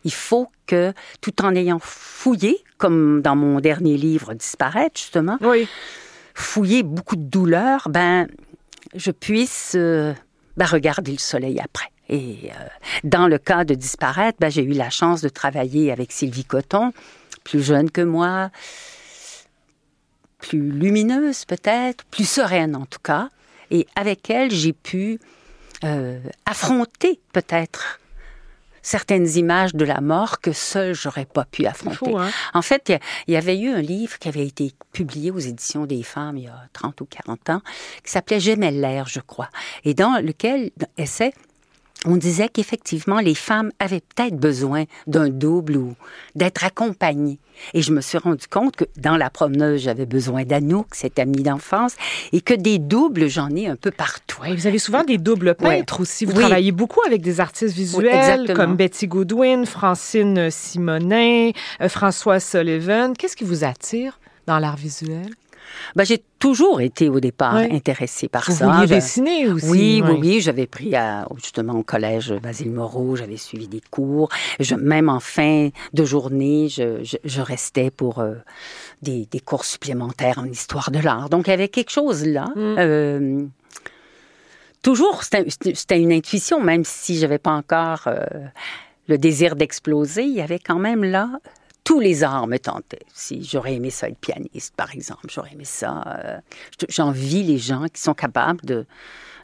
Il faut que, tout en ayant fouillé, comme dans mon dernier livre Disparaître, justement, oui. fouillé beaucoup de douleurs, ben, je puisse euh, ben, regarder le soleil après. Et euh, dans le cas de Disparaître, ben, j'ai eu la chance de travailler avec Sylvie Coton, plus jeune que moi, plus lumineuse peut-être, plus sereine en tout cas. Et avec elle, j'ai pu euh, affronter peut-être certaines images de la mort que seul j'aurais pas pu affronter. Hein? En fait, il y, avait eu un livre qui avait été publié aux éditions des femmes il y a 30 ou 40 ans, qui s'appelait J'aimais l'air, je crois, et dans lequel essaie on disait qu'effectivement, les femmes avaient peut-être besoin d'un double ou d'être accompagnées. Et je me suis rendu compte que dans la promeneuse, j'avais besoin d'Anouk, cette amie d'enfance, et que des doubles, j'en ai un peu partout. Oui, vous avez souvent des doubles peintres aussi. Vous travaillez beaucoup avec des artistes visuels comme Betty Goodwin, Francine Simonin, euh, François Sullivan. Qu'est-ce qui vous attire dans l'art visuel? Ben, j'ai toujours été au départ intéressée par Vous ça. Vous vouliez dessiner aussi. Oui, oui, oui. J'avais pris à, justement au collège Basile Moreau, j'avais suivi des cours. Je, même en fin de journée, je, je, je restais pour euh, des, des, cours supplémentaires en histoire de l'art. Donc, il y avait quelque chose là. Mm. Euh, toujours, c'était une intuition, même si j'avais pas encore euh, le désir d'exploser. Il y avait quand même là tous les arts me tentaient. Si j'aurais aimé ça être pianiste, par exemple, j'aurais aimé ça. Euh, J'envie les gens qui sont capables de,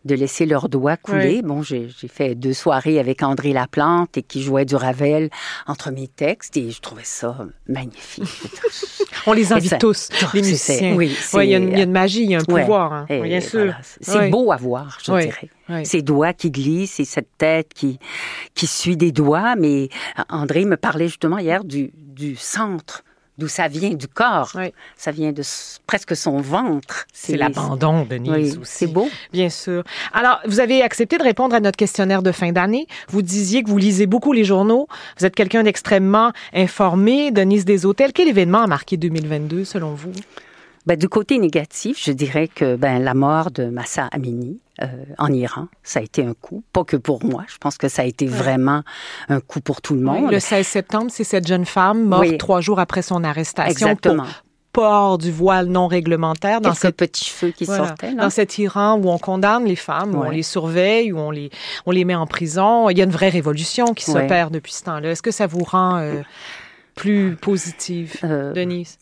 de laisser leurs doigts couler. Oui. Bon, j'ai fait deux soirées avec André Laplante et qui jouait du Ravel entre mes textes et je trouvais ça magnifique. On les invite ça, tous, les musiciens. Oui, il y, y, a une magie, il y a un pouvoir, hein, bien sûr. Voilà. C'est beau à voir, je dirais. Ces doigts qui glissent et cette tête qui, qui suit des doigts. Mais André me parlait justement hier du, du centre d'où ça vient du corps. Oui. Ça vient de presque son ventre. C'est l'abandon, Denise, oui, aussi. C'est beau. Bien sûr. Alors, vous avez accepté de répondre à notre questionnaire de fin d'année. Vous disiez que vous lisez beaucoup les journaux. Vous êtes quelqu'un d'extrêmement informé. Denise Hôtels. quel événement a marqué 2022 selon vous? Ben, du côté négatif, je dirais que ben, la mort de Massa Amini euh, en Iran, ça a été un coup. Pas que pour moi, je pense que ça a été ouais. vraiment un coup pour tout le monde. Oui, le 16 septembre, c'est cette jeune femme morte oui. trois jours après son arrestation. Exactement. Pour port du voile non réglementaire dans ce petit feu qui voilà, sortait dans cet Iran où on condamne les femmes où Ouais. on les surveille où on les on les met en prison il y a une vraie révolution qui Ouais. s'opère depuis ce temps-là est-ce que ça vous rend euh, plus positive Euh, Denise?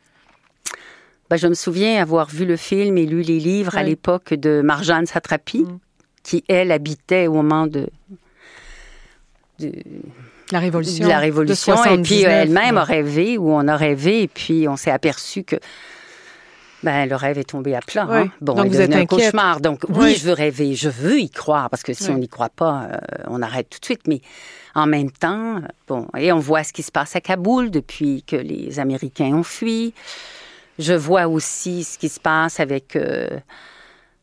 Ben, je me souviens avoir vu le film et lu les livres à l'époque de Marjane Satrapi, Mm. qui, elle, habitait au moment de, de, la révolution de la Révolution. de et puis, 79, elle-même ouais. a rêvé, ou on a rêvé, et puis on s'est aperçu que ben, le rêve est tombé à plat. Oui. hein. Bon, Donc, il vous êtes un inquiète. cauchemar. Donc, oui, Oui. je veux rêver, je veux y croire, parce que si Oui. on n'y croit pas, euh, on arrête tout de suite. Mais en même temps, bon, et on voit ce qui se passe à Kaboul depuis que les Américains ont fui. Je vois aussi ce qui se passe avec euh,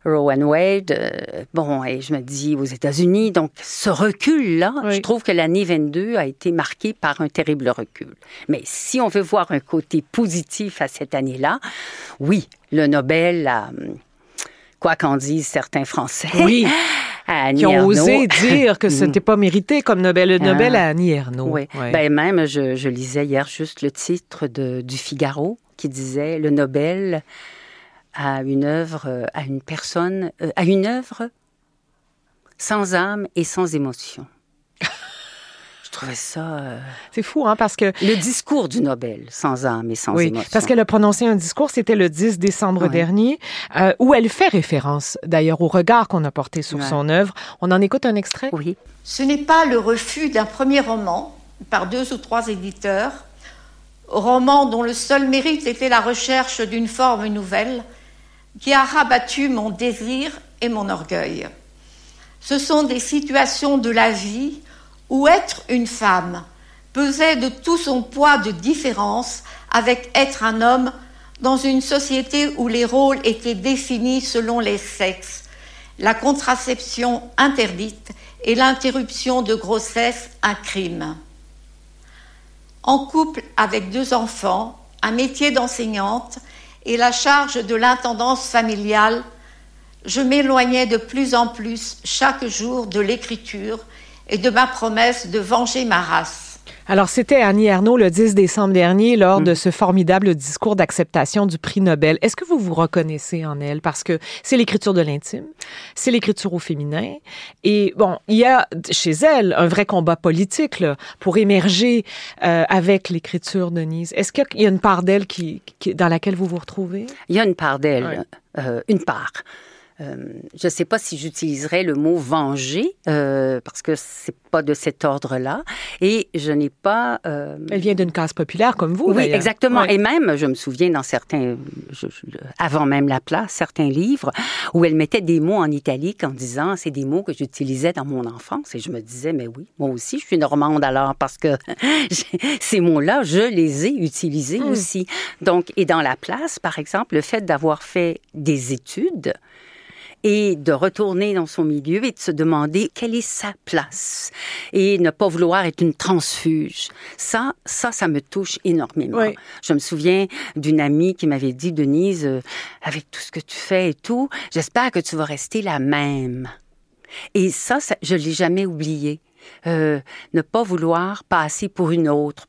Rowan Wade. euh, bon, et je me dis aux États-Unis. Donc, ce recul-là, Oui. je trouve que l'année 22 a été marquée par un terrible recul. Mais si on veut voir un côté positif à cette année-là, oui, le Nobel a, hum, quoi qu'en disent certains Français, Oui. à Annie qui ont osé dire que Mm. c'était pas mérité comme Nobel le Nobel Ah. à Annie Ernaux Oui. Ouais. Ben même, je, je lisais hier juste le titre de, du Figaro qui disait le Nobel à une œuvre, euh, à une personne, euh, à une œuvre sans âme et sans émotion. je trouvais ça euh, c'est fou hein parce que le discours du Nobel sans âme et sans Oui, émotion. parce qu'elle a prononcé un discours, c'était le 10 décembre Ouais. dernier, euh, où elle fait référence d'ailleurs au regard qu'on a porté sur Ouais. son œuvre. On en écoute un extrait. oui, Ce n'est pas le refus d'un premier roman par deux ou trois éditeurs, roman dont le seul mérite était la recherche d'une forme nouvelle, qui a rabattu mon désir et mon orgueil. Ce sont des situations de la vie où être une femme pesait de tout son poids de différence avec être un homme dans une société où les rôles étaient définis selon les sexes, la contraception interdite et l'interruption de grossesse un crime. En couple avec deux enfants, un métier d'enseignante et la charge de l'intendance familiale, je m'éloignais de plus en plus chaque jour de l'écriture et de ma promesse de venger ma race. Alors, c'était Annie Ernaux le 10 décembre dernier lors Mm. de ce formidable discours d'acceptation du prix Nobel. Est-ce que vous vous reconnaissez en elle? Parce que c'est l'écriture de l'intime, c'est l'écriture au féminin. Et bon, il y a chez elle un vrai combat politique là, pour émerger euh, avec l'écriture de Denise. Est-ce qu'il y a une part d'elle qui, qui- dans laquelle vous vous retrouvez? il y a une part d'elle, euh, une part. Euh, je ne sais pas si j'utiliserais le mot venger euh, parce que c'est pas de cet ordre-là. Et je n'ai pas. Euh, Elle vient d'une case populaire comme vous. Oui, exactement. Et même, je me souviens dans certains, avant même la place, certains livres où elle mettait des mots en italique en disant c'est des mots que j'utilisais dans mon enfance. Et je me disais mais oui, moi aussi je suis normande alors parce que ces mots-là, je les ai utilisés hmm. aussi. Donc, et dans la place, par exemple, le fait d'avoir fait des études et de retourner dans son milieu et de se demander quelle est sa place et ne pas vouloir être une transfuge. Ça, ça, ça me touche énormément. Je me souviens d'une amie qui m'avait dit, Denise, euh, avec tout ce que tu fais et tout, j'espère que tu vas rester la même. Et ça, ça je l'ai jamais oublié. Euh, ne pas vouloir passer pour une autre,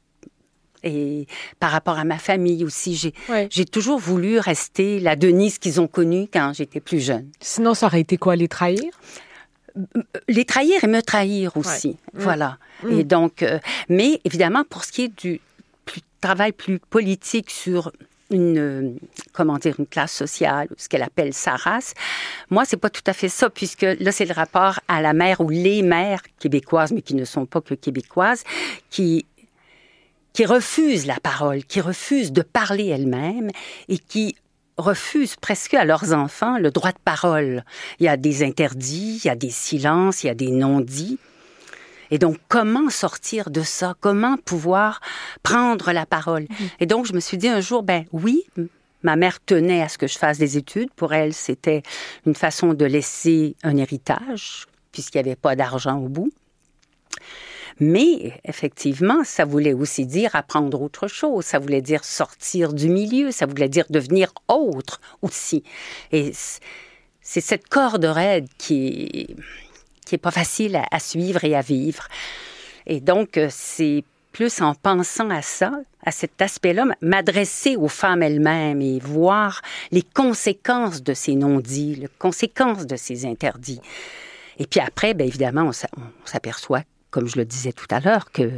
et par rapport à ma famille aussi. J'ai j'ai toujours voulu rester la Denise qu'ils ont connue quand j'étais plus jeune. Sinon, ça aurait été quoi, les trahir? Les trahir et me trahir aussi. Mm. Voilà. Mm. Et donc, euh, mais évidemment, pour ce qui est du travail plus politique sur une euh, comment dire une classe sociale ce qu'elle appelle sa race moi c'est pas tout à fait ça puisque là c'est le rapport à la mère ou les mères québécoises mais qui ne sont pas que québécoises qui qui refusent la parole, qui refusent de parler elles-mêmes et qui refusent presque à leurs enfants le droit de parole. Il y a des interdits, il y a des silences, il y a des non-dits. Et donc, comment sortir de ça? Comment pouvoir prendre la parole? Mm-hmm. Et donc, je me suis dit un jour, ben oui, ma mère tenait à ce que je fasse des études. Pour elle, c'était une façon de laisser un héritage, puisqu'il n'y avait pas d'argent au bout. Mais effectivement, ça voulait aussi dire apprendre autre chose, ça voulait dire sortir du milieu, ça voulait dire devenir autre aussi. Et c'est cette corde raide qui qui est pas facile à, suivre et à vivre. Et donc c'est plus en pensant à ça, à cet aspect-là, m'adresser aux femmes elles-mêmes et voir les conséquences de ces non-dits, les conséquences de ces interdits. Et puis après, bien évidemment, on s'aperçoit comme je le disais tout à l'heure, que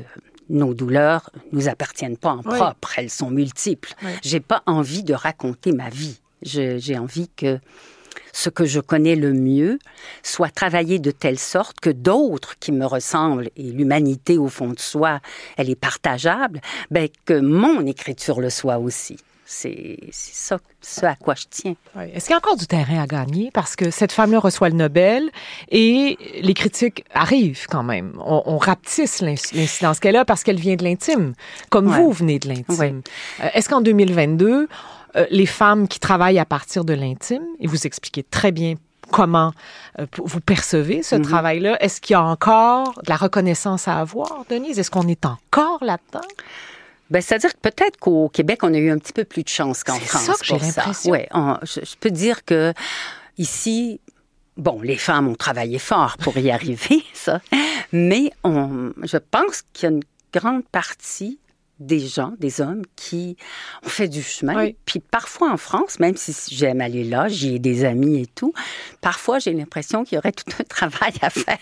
nos douleurs nous appartiennent pas en propre, elles sont multiples. J'ai pas envie de raconter ma vie. J'ai envie que ce que je connais le mieux soit travaillé de telle sorte que d'autres qui me ressemblent, et l'humanité au fond de soi, elle est partageable, ben, que mon écriture le soit aussi. C'est ça, ce à quoi je tiens. Est-ce qu'il y a encore du terrain à gagner? Parce que cette femme-là reçoit le Nobel et les critiques arrivent quand même. On, rapetisse l'incidence qu'elle a parce qu'elle vient de l'intime, comme vous venez de l'intime. Euh, est-ce qu'en 2022, euh, les femmes qui travaillent à partir de l'intime, et vous expliquez très bien comment euh, vous percevez ce mm-hmm. travail-là, est-ce qu'il y a encore de la reconnaissance à avoir, Denise? Est-ce qu'on est encore là-dedans? Ben, c'est-à-dire que peut-être qu'au Québec, on a eu un petit peu plus de chance qu'en France. C'est ça que j'ai l'impression. Ouais, je, peux dire que ici, bon, les femmes ont travaillé fort pour y arriver, ça, mais on, je pense qu'il y a une grande partie des gens, des hommes qui ont fait du chemin. Puis parfois en France, même si j'aime aller là, j'y ai des amis et tout, parfois j'ai l'impression qu'il y aurait tout un travail à faire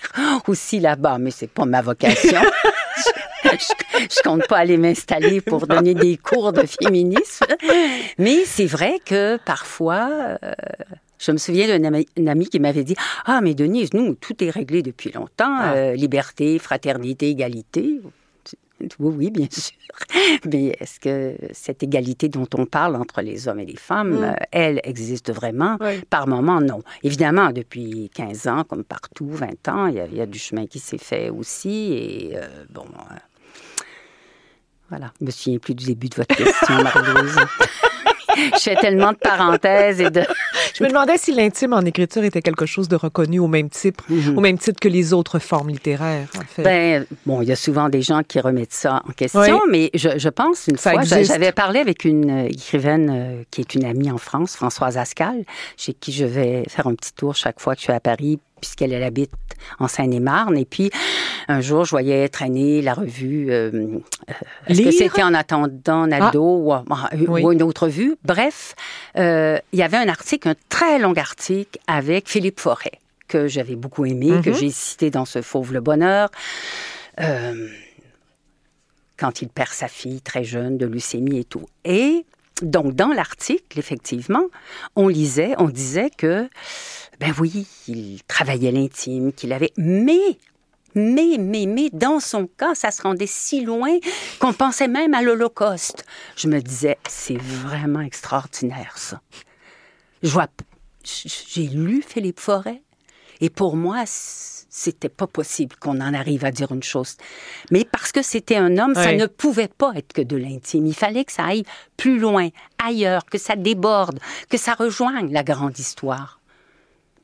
aussi là-bas, mais c'est pas ma vocation. je, je, compte pas aller m'installer pour donner des cours de féminisme. Mais c'est vrai que parfois, euh, je me souviens d'un ami, qui m'avait dit Ah, mais Denise, nous, tout est réglé depuis longtemps. Ah. Euh, liberté, fraternité, égalité. Oui, oui, bien sûr. Mais est-ce que cette égalité dont on parle entre les hommes et les femmes, mm. euh, elle existe vraiment? Par moment, non. Évidemment, depuis 15 ans, comme partout, 20 ans, il y a, du chemin qui s'est fait aussi. Et bon, voilà, je me souviens plus du début de votre question, Marie-Louise. je fais tellement de parenthèses et de... Je me demandais si l'intime en écriture était quelque chose de reconnu au même titre, mhm. au même titre que les autres formes littéraires. En fait. Ben, bon, il y a souvent des gens qui remettent ça en question, mais je, je, pense une fois, j'avais parlé avec une euh, écrivaine euh, qui est une amie en France, Françoise Ascal, chez qui je vais faire un petit tour chaque fois que je suis à Paris puisqu'elle habite en Seine-et-Marne. Et puis, un jour, je voyais traîner la revue. Euh, euh, est-ce que c'était en attendant Naldo ah. ou, une autre revue? Bref, euh, il y avait un article, un très long article avec Philippe Forêt, que j'avais beaucoup aimé, que mhm. j'ai cité dans ce Fauve le Bonheur. quand il perd sa fille très jeune de leucémie et tout. Et donc, dans l'article, effectivement, on lisait, on disait que ben oui, il travaillait l'intime, qu'il avait. Mais, mais, mais, mais, dans son cas, ça se rendait si loin qu'on pensait même à l'Holocauste. Je me disais, c'est vraiment extraordinaire, ça. J'ai lu Philippe Forêt, et pour moi, c'était pas possible qu'on en arrive à dire une chose. Mais parce que c'était un homme, ça ne pouvait pas être que de l'intime. Il fallait que ça aille plus loin, ailleurs, que ça déborde, que ça rejoigne la grande histoire.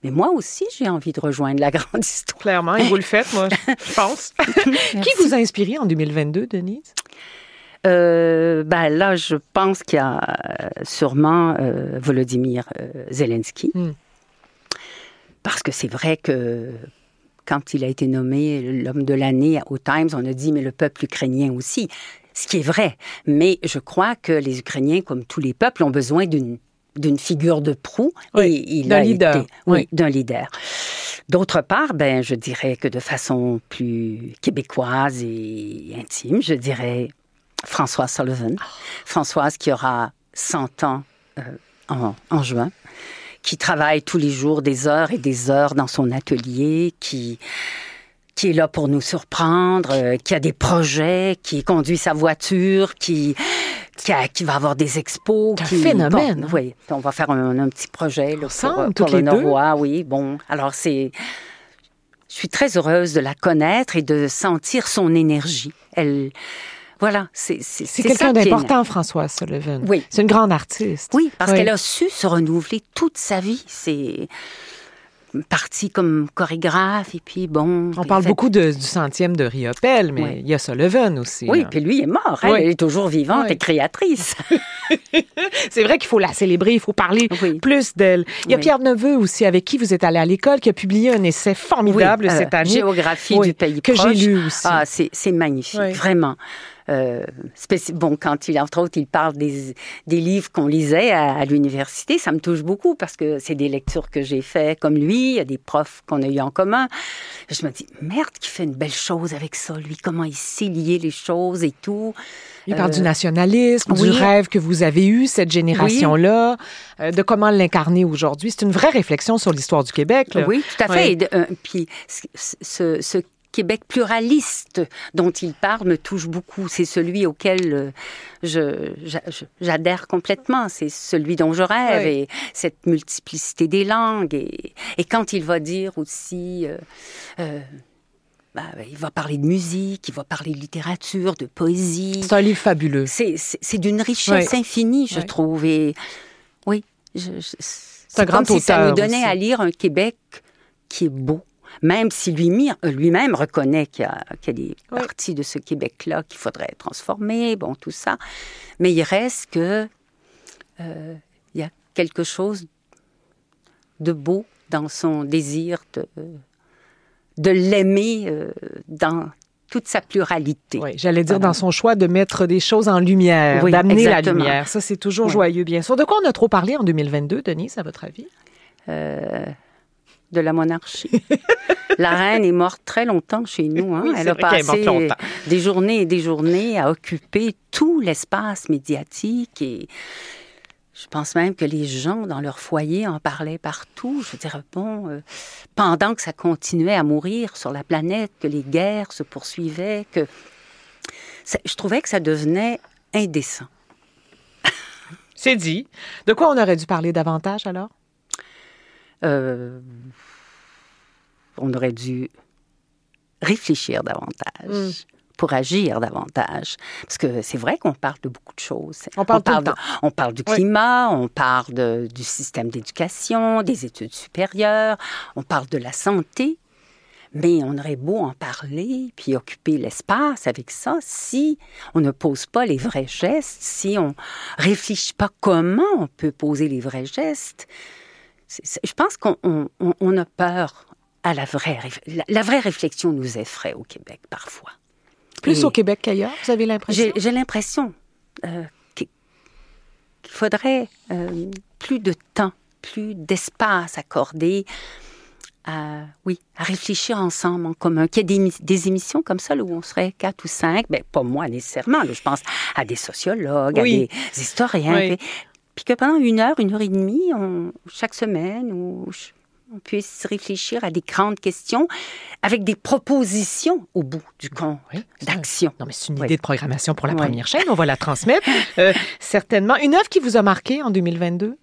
Mais moi aussi, j'ai envie de rejoindre la grande histoire. Clairement, et vous le faites, moi, je pense. Qui vous a inspiré en 2022, Denise? Euh, ben là, je pense qu'il y a euh, sûrement euh, Volodymyr Zelensky. Hmm. Parce que c'est vrai que quand il a été nommé l'homme de l'année au Times, on a dit, mais le peuple ukrainien aussi. Ce qui est vrai. Mais je crois que les Ukrainiens, comme tous les peuples, ont besoin d'une d'une figure de proue et d'un leader. oui, d'un leader. D'autre part, ben, je dirais que de façon plus québécoise et intime, je dirais Françoise Sullivan. Françoise qui aura 100 ans euh, en, en, juin, qui travaille tous les jours des heures et des heures dans son atelier, qui qui est là pour nous surprendre, euh, qui a des projets, qui conduit sa voiture, qui qui, va avoir des expos. C'est un phénomène. Hein. Oui, on va faire un, petit projet là, pour, pour le Norois, oui. Bon, alors c'est... Je suis très heureuse de la connaître et de sentir son énergie. Elle... Voilà, c'est C'est quelqu'un d'important, François Sullivan. Oui. C'est une grande artiste. Oui, parce qu'elle a su se renouveler toute sa vie. C'est parti comme chorégraphe et puis bon. On parle beaucoup du centième de Riopelle, mais il y a Sullivan aussi. Oui, puis lui est mort. Elle, est toujours vivante et créatrice. c'est vrai qu'il faut la célébrer, il faut parler plus d'elle. Il y a Pierre Neveu aussi, avec qui vous êtes allé à l'école, qui a publié un essai formidable euh, cette année. Géographie du pays que j'ai lu aussi. Ah, c'est magnifique, vraiment. Euh, bon, quand il, entre autres, il parle des, des livres qu'on lisait à, l'université, ça me touche beaucoup parce que c'est des lectures que j'ai fait comme lui, il y a des profs qu'on a eu en commun. Je me dis, merde, qui fait une belle chose avec ça, lui, comment il sait lier les choses et tout. Il parle du euh, nationalisme, du rêve que vous avez eu, cette génération-là, euh, de comment l'incarner aujourd'hui. C'est une vraie réflexion sur l'histoire du Québec. Oui, tout à fait. puis ce, ce Québec pluraliste dont il parle me touche beaucoup. C'est celui auquel euh, je, j'adhère complètement. C'est celui dont je rêve et cette multiplicité des langues. Et, et quand il va dire aussi... Euh, euh, bah, il va parler de musique, il va parler de littérature, de poésie. C'est un livre fabuleux. C'est, c'est, d'une richesse infinie, je trouve. Et oui, c'est, grand comme si ça nous donnait à lire un Québec qui est beau, même si euh, lui-même reconnaît qu'il y, a des parties de ce Québec-là qu'il faudrait transformer, bon, tout ça. Mais il reste que euh, il y a quelque chose de beau dans son désir de, de l'aimer euh, dans toute sa pluralité. Oui, j'allais dire dans son choix de mettre des choses en lumière, d'amener la lumière. Ça, c'est toujours joyeux, bien sûr. De quoi on a trop parlé en 2022, Denise, à votre avis? De la monarchie. la reine est morte très longtemps chez nous. Hein. Elle a passé des journées et des journées à occuper tout l'espace médiatique et je pense même que les gens dans leur foyer en parlaient partout. Je dire, bon, euh, pendant que ça continuait à mourir sur la planète, que les guerres se poursuivaient, que je trouvais que ça devenait indécent. C'est dit. De quoi on aurait dû parler davantage alors? Euh, on aurait dû réfléchir davantage. Mm. pour agir davantage. Parce que c'est vrai qu'on parle de beaucoup de choses. On parle, on parle, du climat, on parle du système d'éducation, des études supérieures, on parle de la santé. Mais on aurait beau en parler, puis occuper l'espace avec ça, si on ne pose pas les vrais gestes, si on réfléchit pas comment on peut poser les vrais gestes, je pense qu'on a peur à la vraie la, vraie réflexion nous effraie au Québec parfois. Plus au Québec qu'ailleurs, vous avez l'impression? J'ai l'impression euh, qu'il faudrait euh, plus de temps, plus d'espace accordé à, oui, à réfléchir ensemble en commun. Qu'il y ait des, émissions comme ça où on serait quatre ou cinq, ben, pas moi nécessairement, je pense à des sociologues, à des historiens, puis que pendant une heure, une heure et demie, on, chaque semaine, ou on puisse réfléchir à des grandes questions avec des propositions au bout du compte Oui, d'action. Non, mais c'est une Oui. idée de programmation pour la Oui. première chaîne. On va la transmettre. Euh, certainement. Une œuvre qui vous a marqué en 2022?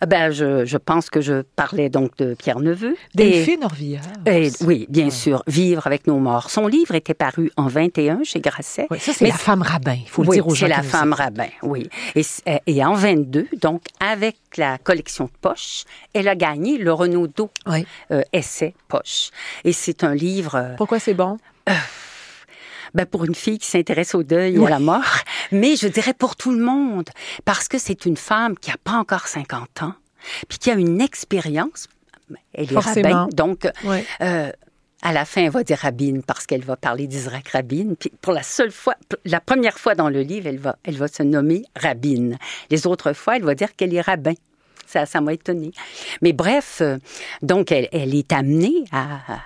Ah Ben, je, je pense que je parlais donc de Pierre Neveu. Delphine Orvillard. et- oui, bien sûr, Vivre avec nos morts. Son livre était paru en 21 chez Grasset. Oui, ça, c'est la femme rabbin. Il faut le dire aux gens. c'est la femme rabbin, oui. Et, euh, et en 22, donc avec la collection de poche, elle a gagné le Renaudot Oui. euh, essai poche. Et c'est un livre euh, Pourquoi c'est bon? Ben, pour une fille qui s'intéresse au deuil et à la mort, mais je dirais pour tout le monde, parce que c'est une femme qui a pas encore 50 ans, puis qui a une expérience. Elle est Forcément. rabbin, donc Oui. euh, à la fin, elle va dire Rabine parce qu'elle va parler d'Isaac Rabine. Puis pour la seule fois, la première fois dans le livre, elle va, elle va se nommer Rabine. Les autres fois, elle va dire qu'elle est rabbin. Ça, ça m'a étonnée. Mais bref, euh, donc elle, elle est amenée à, à-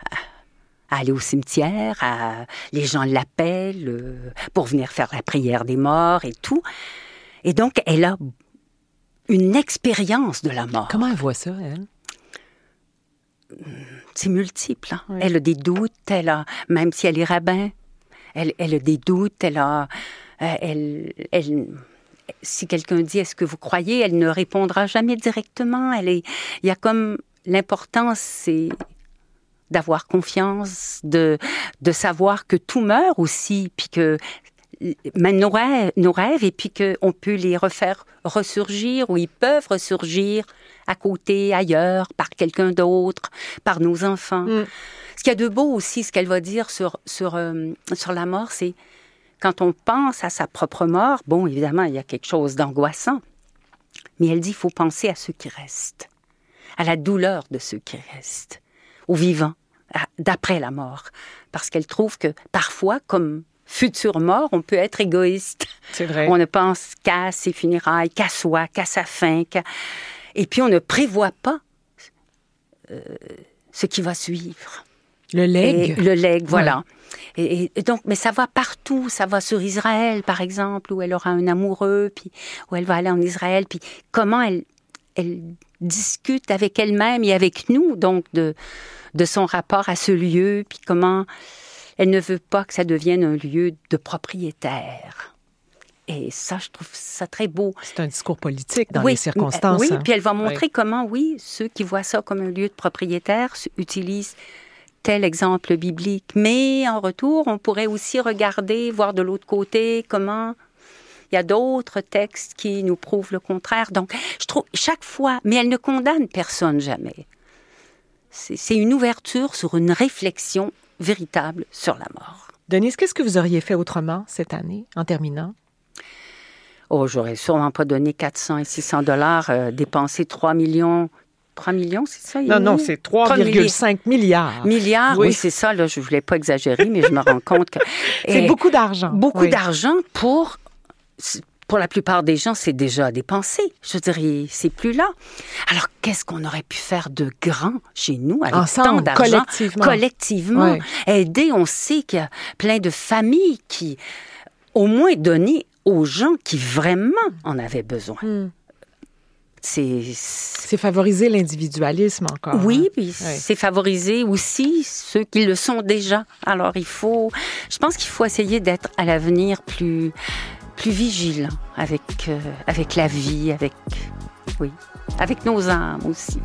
à aller au cimetière, à, les gens l'appellent euh, pour venir faire la prière des morts et tout. Et donc, elle a une expérience de la mort. Comment elle voit ça, elle? c'est multiple. hein. Oui. Elle a des doutes, elle a, même si elle est rabbin, elle, elle a des doutes, elle a, euh, elle, elle, si quelqu'un dit est-ce que vous croyez, elle ne répondra jamais directement. Elle est, il y a comme l'importance, c'est d'avoir confiance, de, de savoir que tout meurt aussi, puis que mais nos rêves, nos rêves et puis qu'on peut les refaire ressurgir ou ils peuvent ressurgir à côté, ailleurs, par quelqu'un d'autre, par nos enfants. Mm. Ce qu'il y a de beau aussi, ce qu'elle va dire sur, sur, euh, sur la mort, c'est quand on pense à sa propre mort, bon, évidemment, il y a quelque chose d'angoissant, mais elle dit il faut penser à ceux qui restent, à la douleur de ceux qui restent, aux vivants, à- d'après la mort, parce qu'elle trouve que parfois, comme futur mort, on peut être égoïste. C'est vrai. On ne pense qu'à ses funérailles, qu'à soi, qu'à sa fin. qu'à- Et puis on ne prévoit pas euh, ce qui va suivre. Le Et legs. le legs, voilà. Et, et- et donc, mais ça va partout. Ça va sur Israël, par exemple, où elle aura un amoureux, puis où elle va aller en Israël, puis comment elle, elle discute avec elle-même et avec nous, donc de, de son rapport à ce lieu, puis comment elle ne veut pas que ça devienne un lieu de propriétaire. Et ça, je trouve ça très beau. C'est un discours politique dans Oui, les circonstances. Oui, hein. puis elle va montrer comment, oui, ceux qui voient ça comme un lieu de propriétaire utilisent tel exemple biblique. Mais en retour, on pourrait aussi regarder, voir de l'autre côté comment il y a d'autres textes qui nous prouvent le contraire. Donc, je trouve chaque fois, mais elle ne condamne personne jamais. C'est une ouverture sur une réflexion véritable sur la mort. Denise, qu'est-ce que vous auriez fait autrement cette année, en terminant? Oh, j'aurais sûrement pas donné 400 et 600 dollars, euh, dépensé 3 millions. 3 millions, c'est ça? Non, non, c'est 3 3,5 milliards. Milliards, Oui. oui, c'est ça. Là, je voulais pas exagérer, mais je me rends compte que C'est beaucoup d'argent. beaucoup Oui. d'argent pour pour la plupart des gens, c'est déjà dépensé. Je dirais, c'est plus là. Alors, qu'est-ce qu'on aurait pu faire de grand chez nous avec Ensemble, tant d'argent? collectivement. aider On sait qu'il y a plein de familles qui, au moins, donner aux gens qui vraiment en avaient besoin. Hmm. C'est C'est favoriser l'individualisme encore. oui, hein. puis Oui. c'est favoriser aussi ceux qui le sont déjà. Alors il faut, je pense qu'il faut essayer d'être à l'avenir plus, plus vigilant avec, euh, avec la vie, avec, oui, avec nos âmes aussi.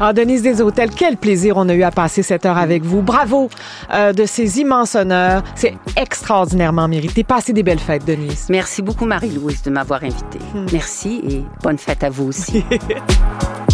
Ah, Denise Deshôtels, quel plaisir on a eu à passer cette heure avec vous. Bravo euh, de ces immenses honneurs. C'est extraordinairement mérité. Passez des belles fêtes, Denise. Merci beaucoup Marie-Louise de m'avoir invitée. Merci et bonne fête à vous aussi.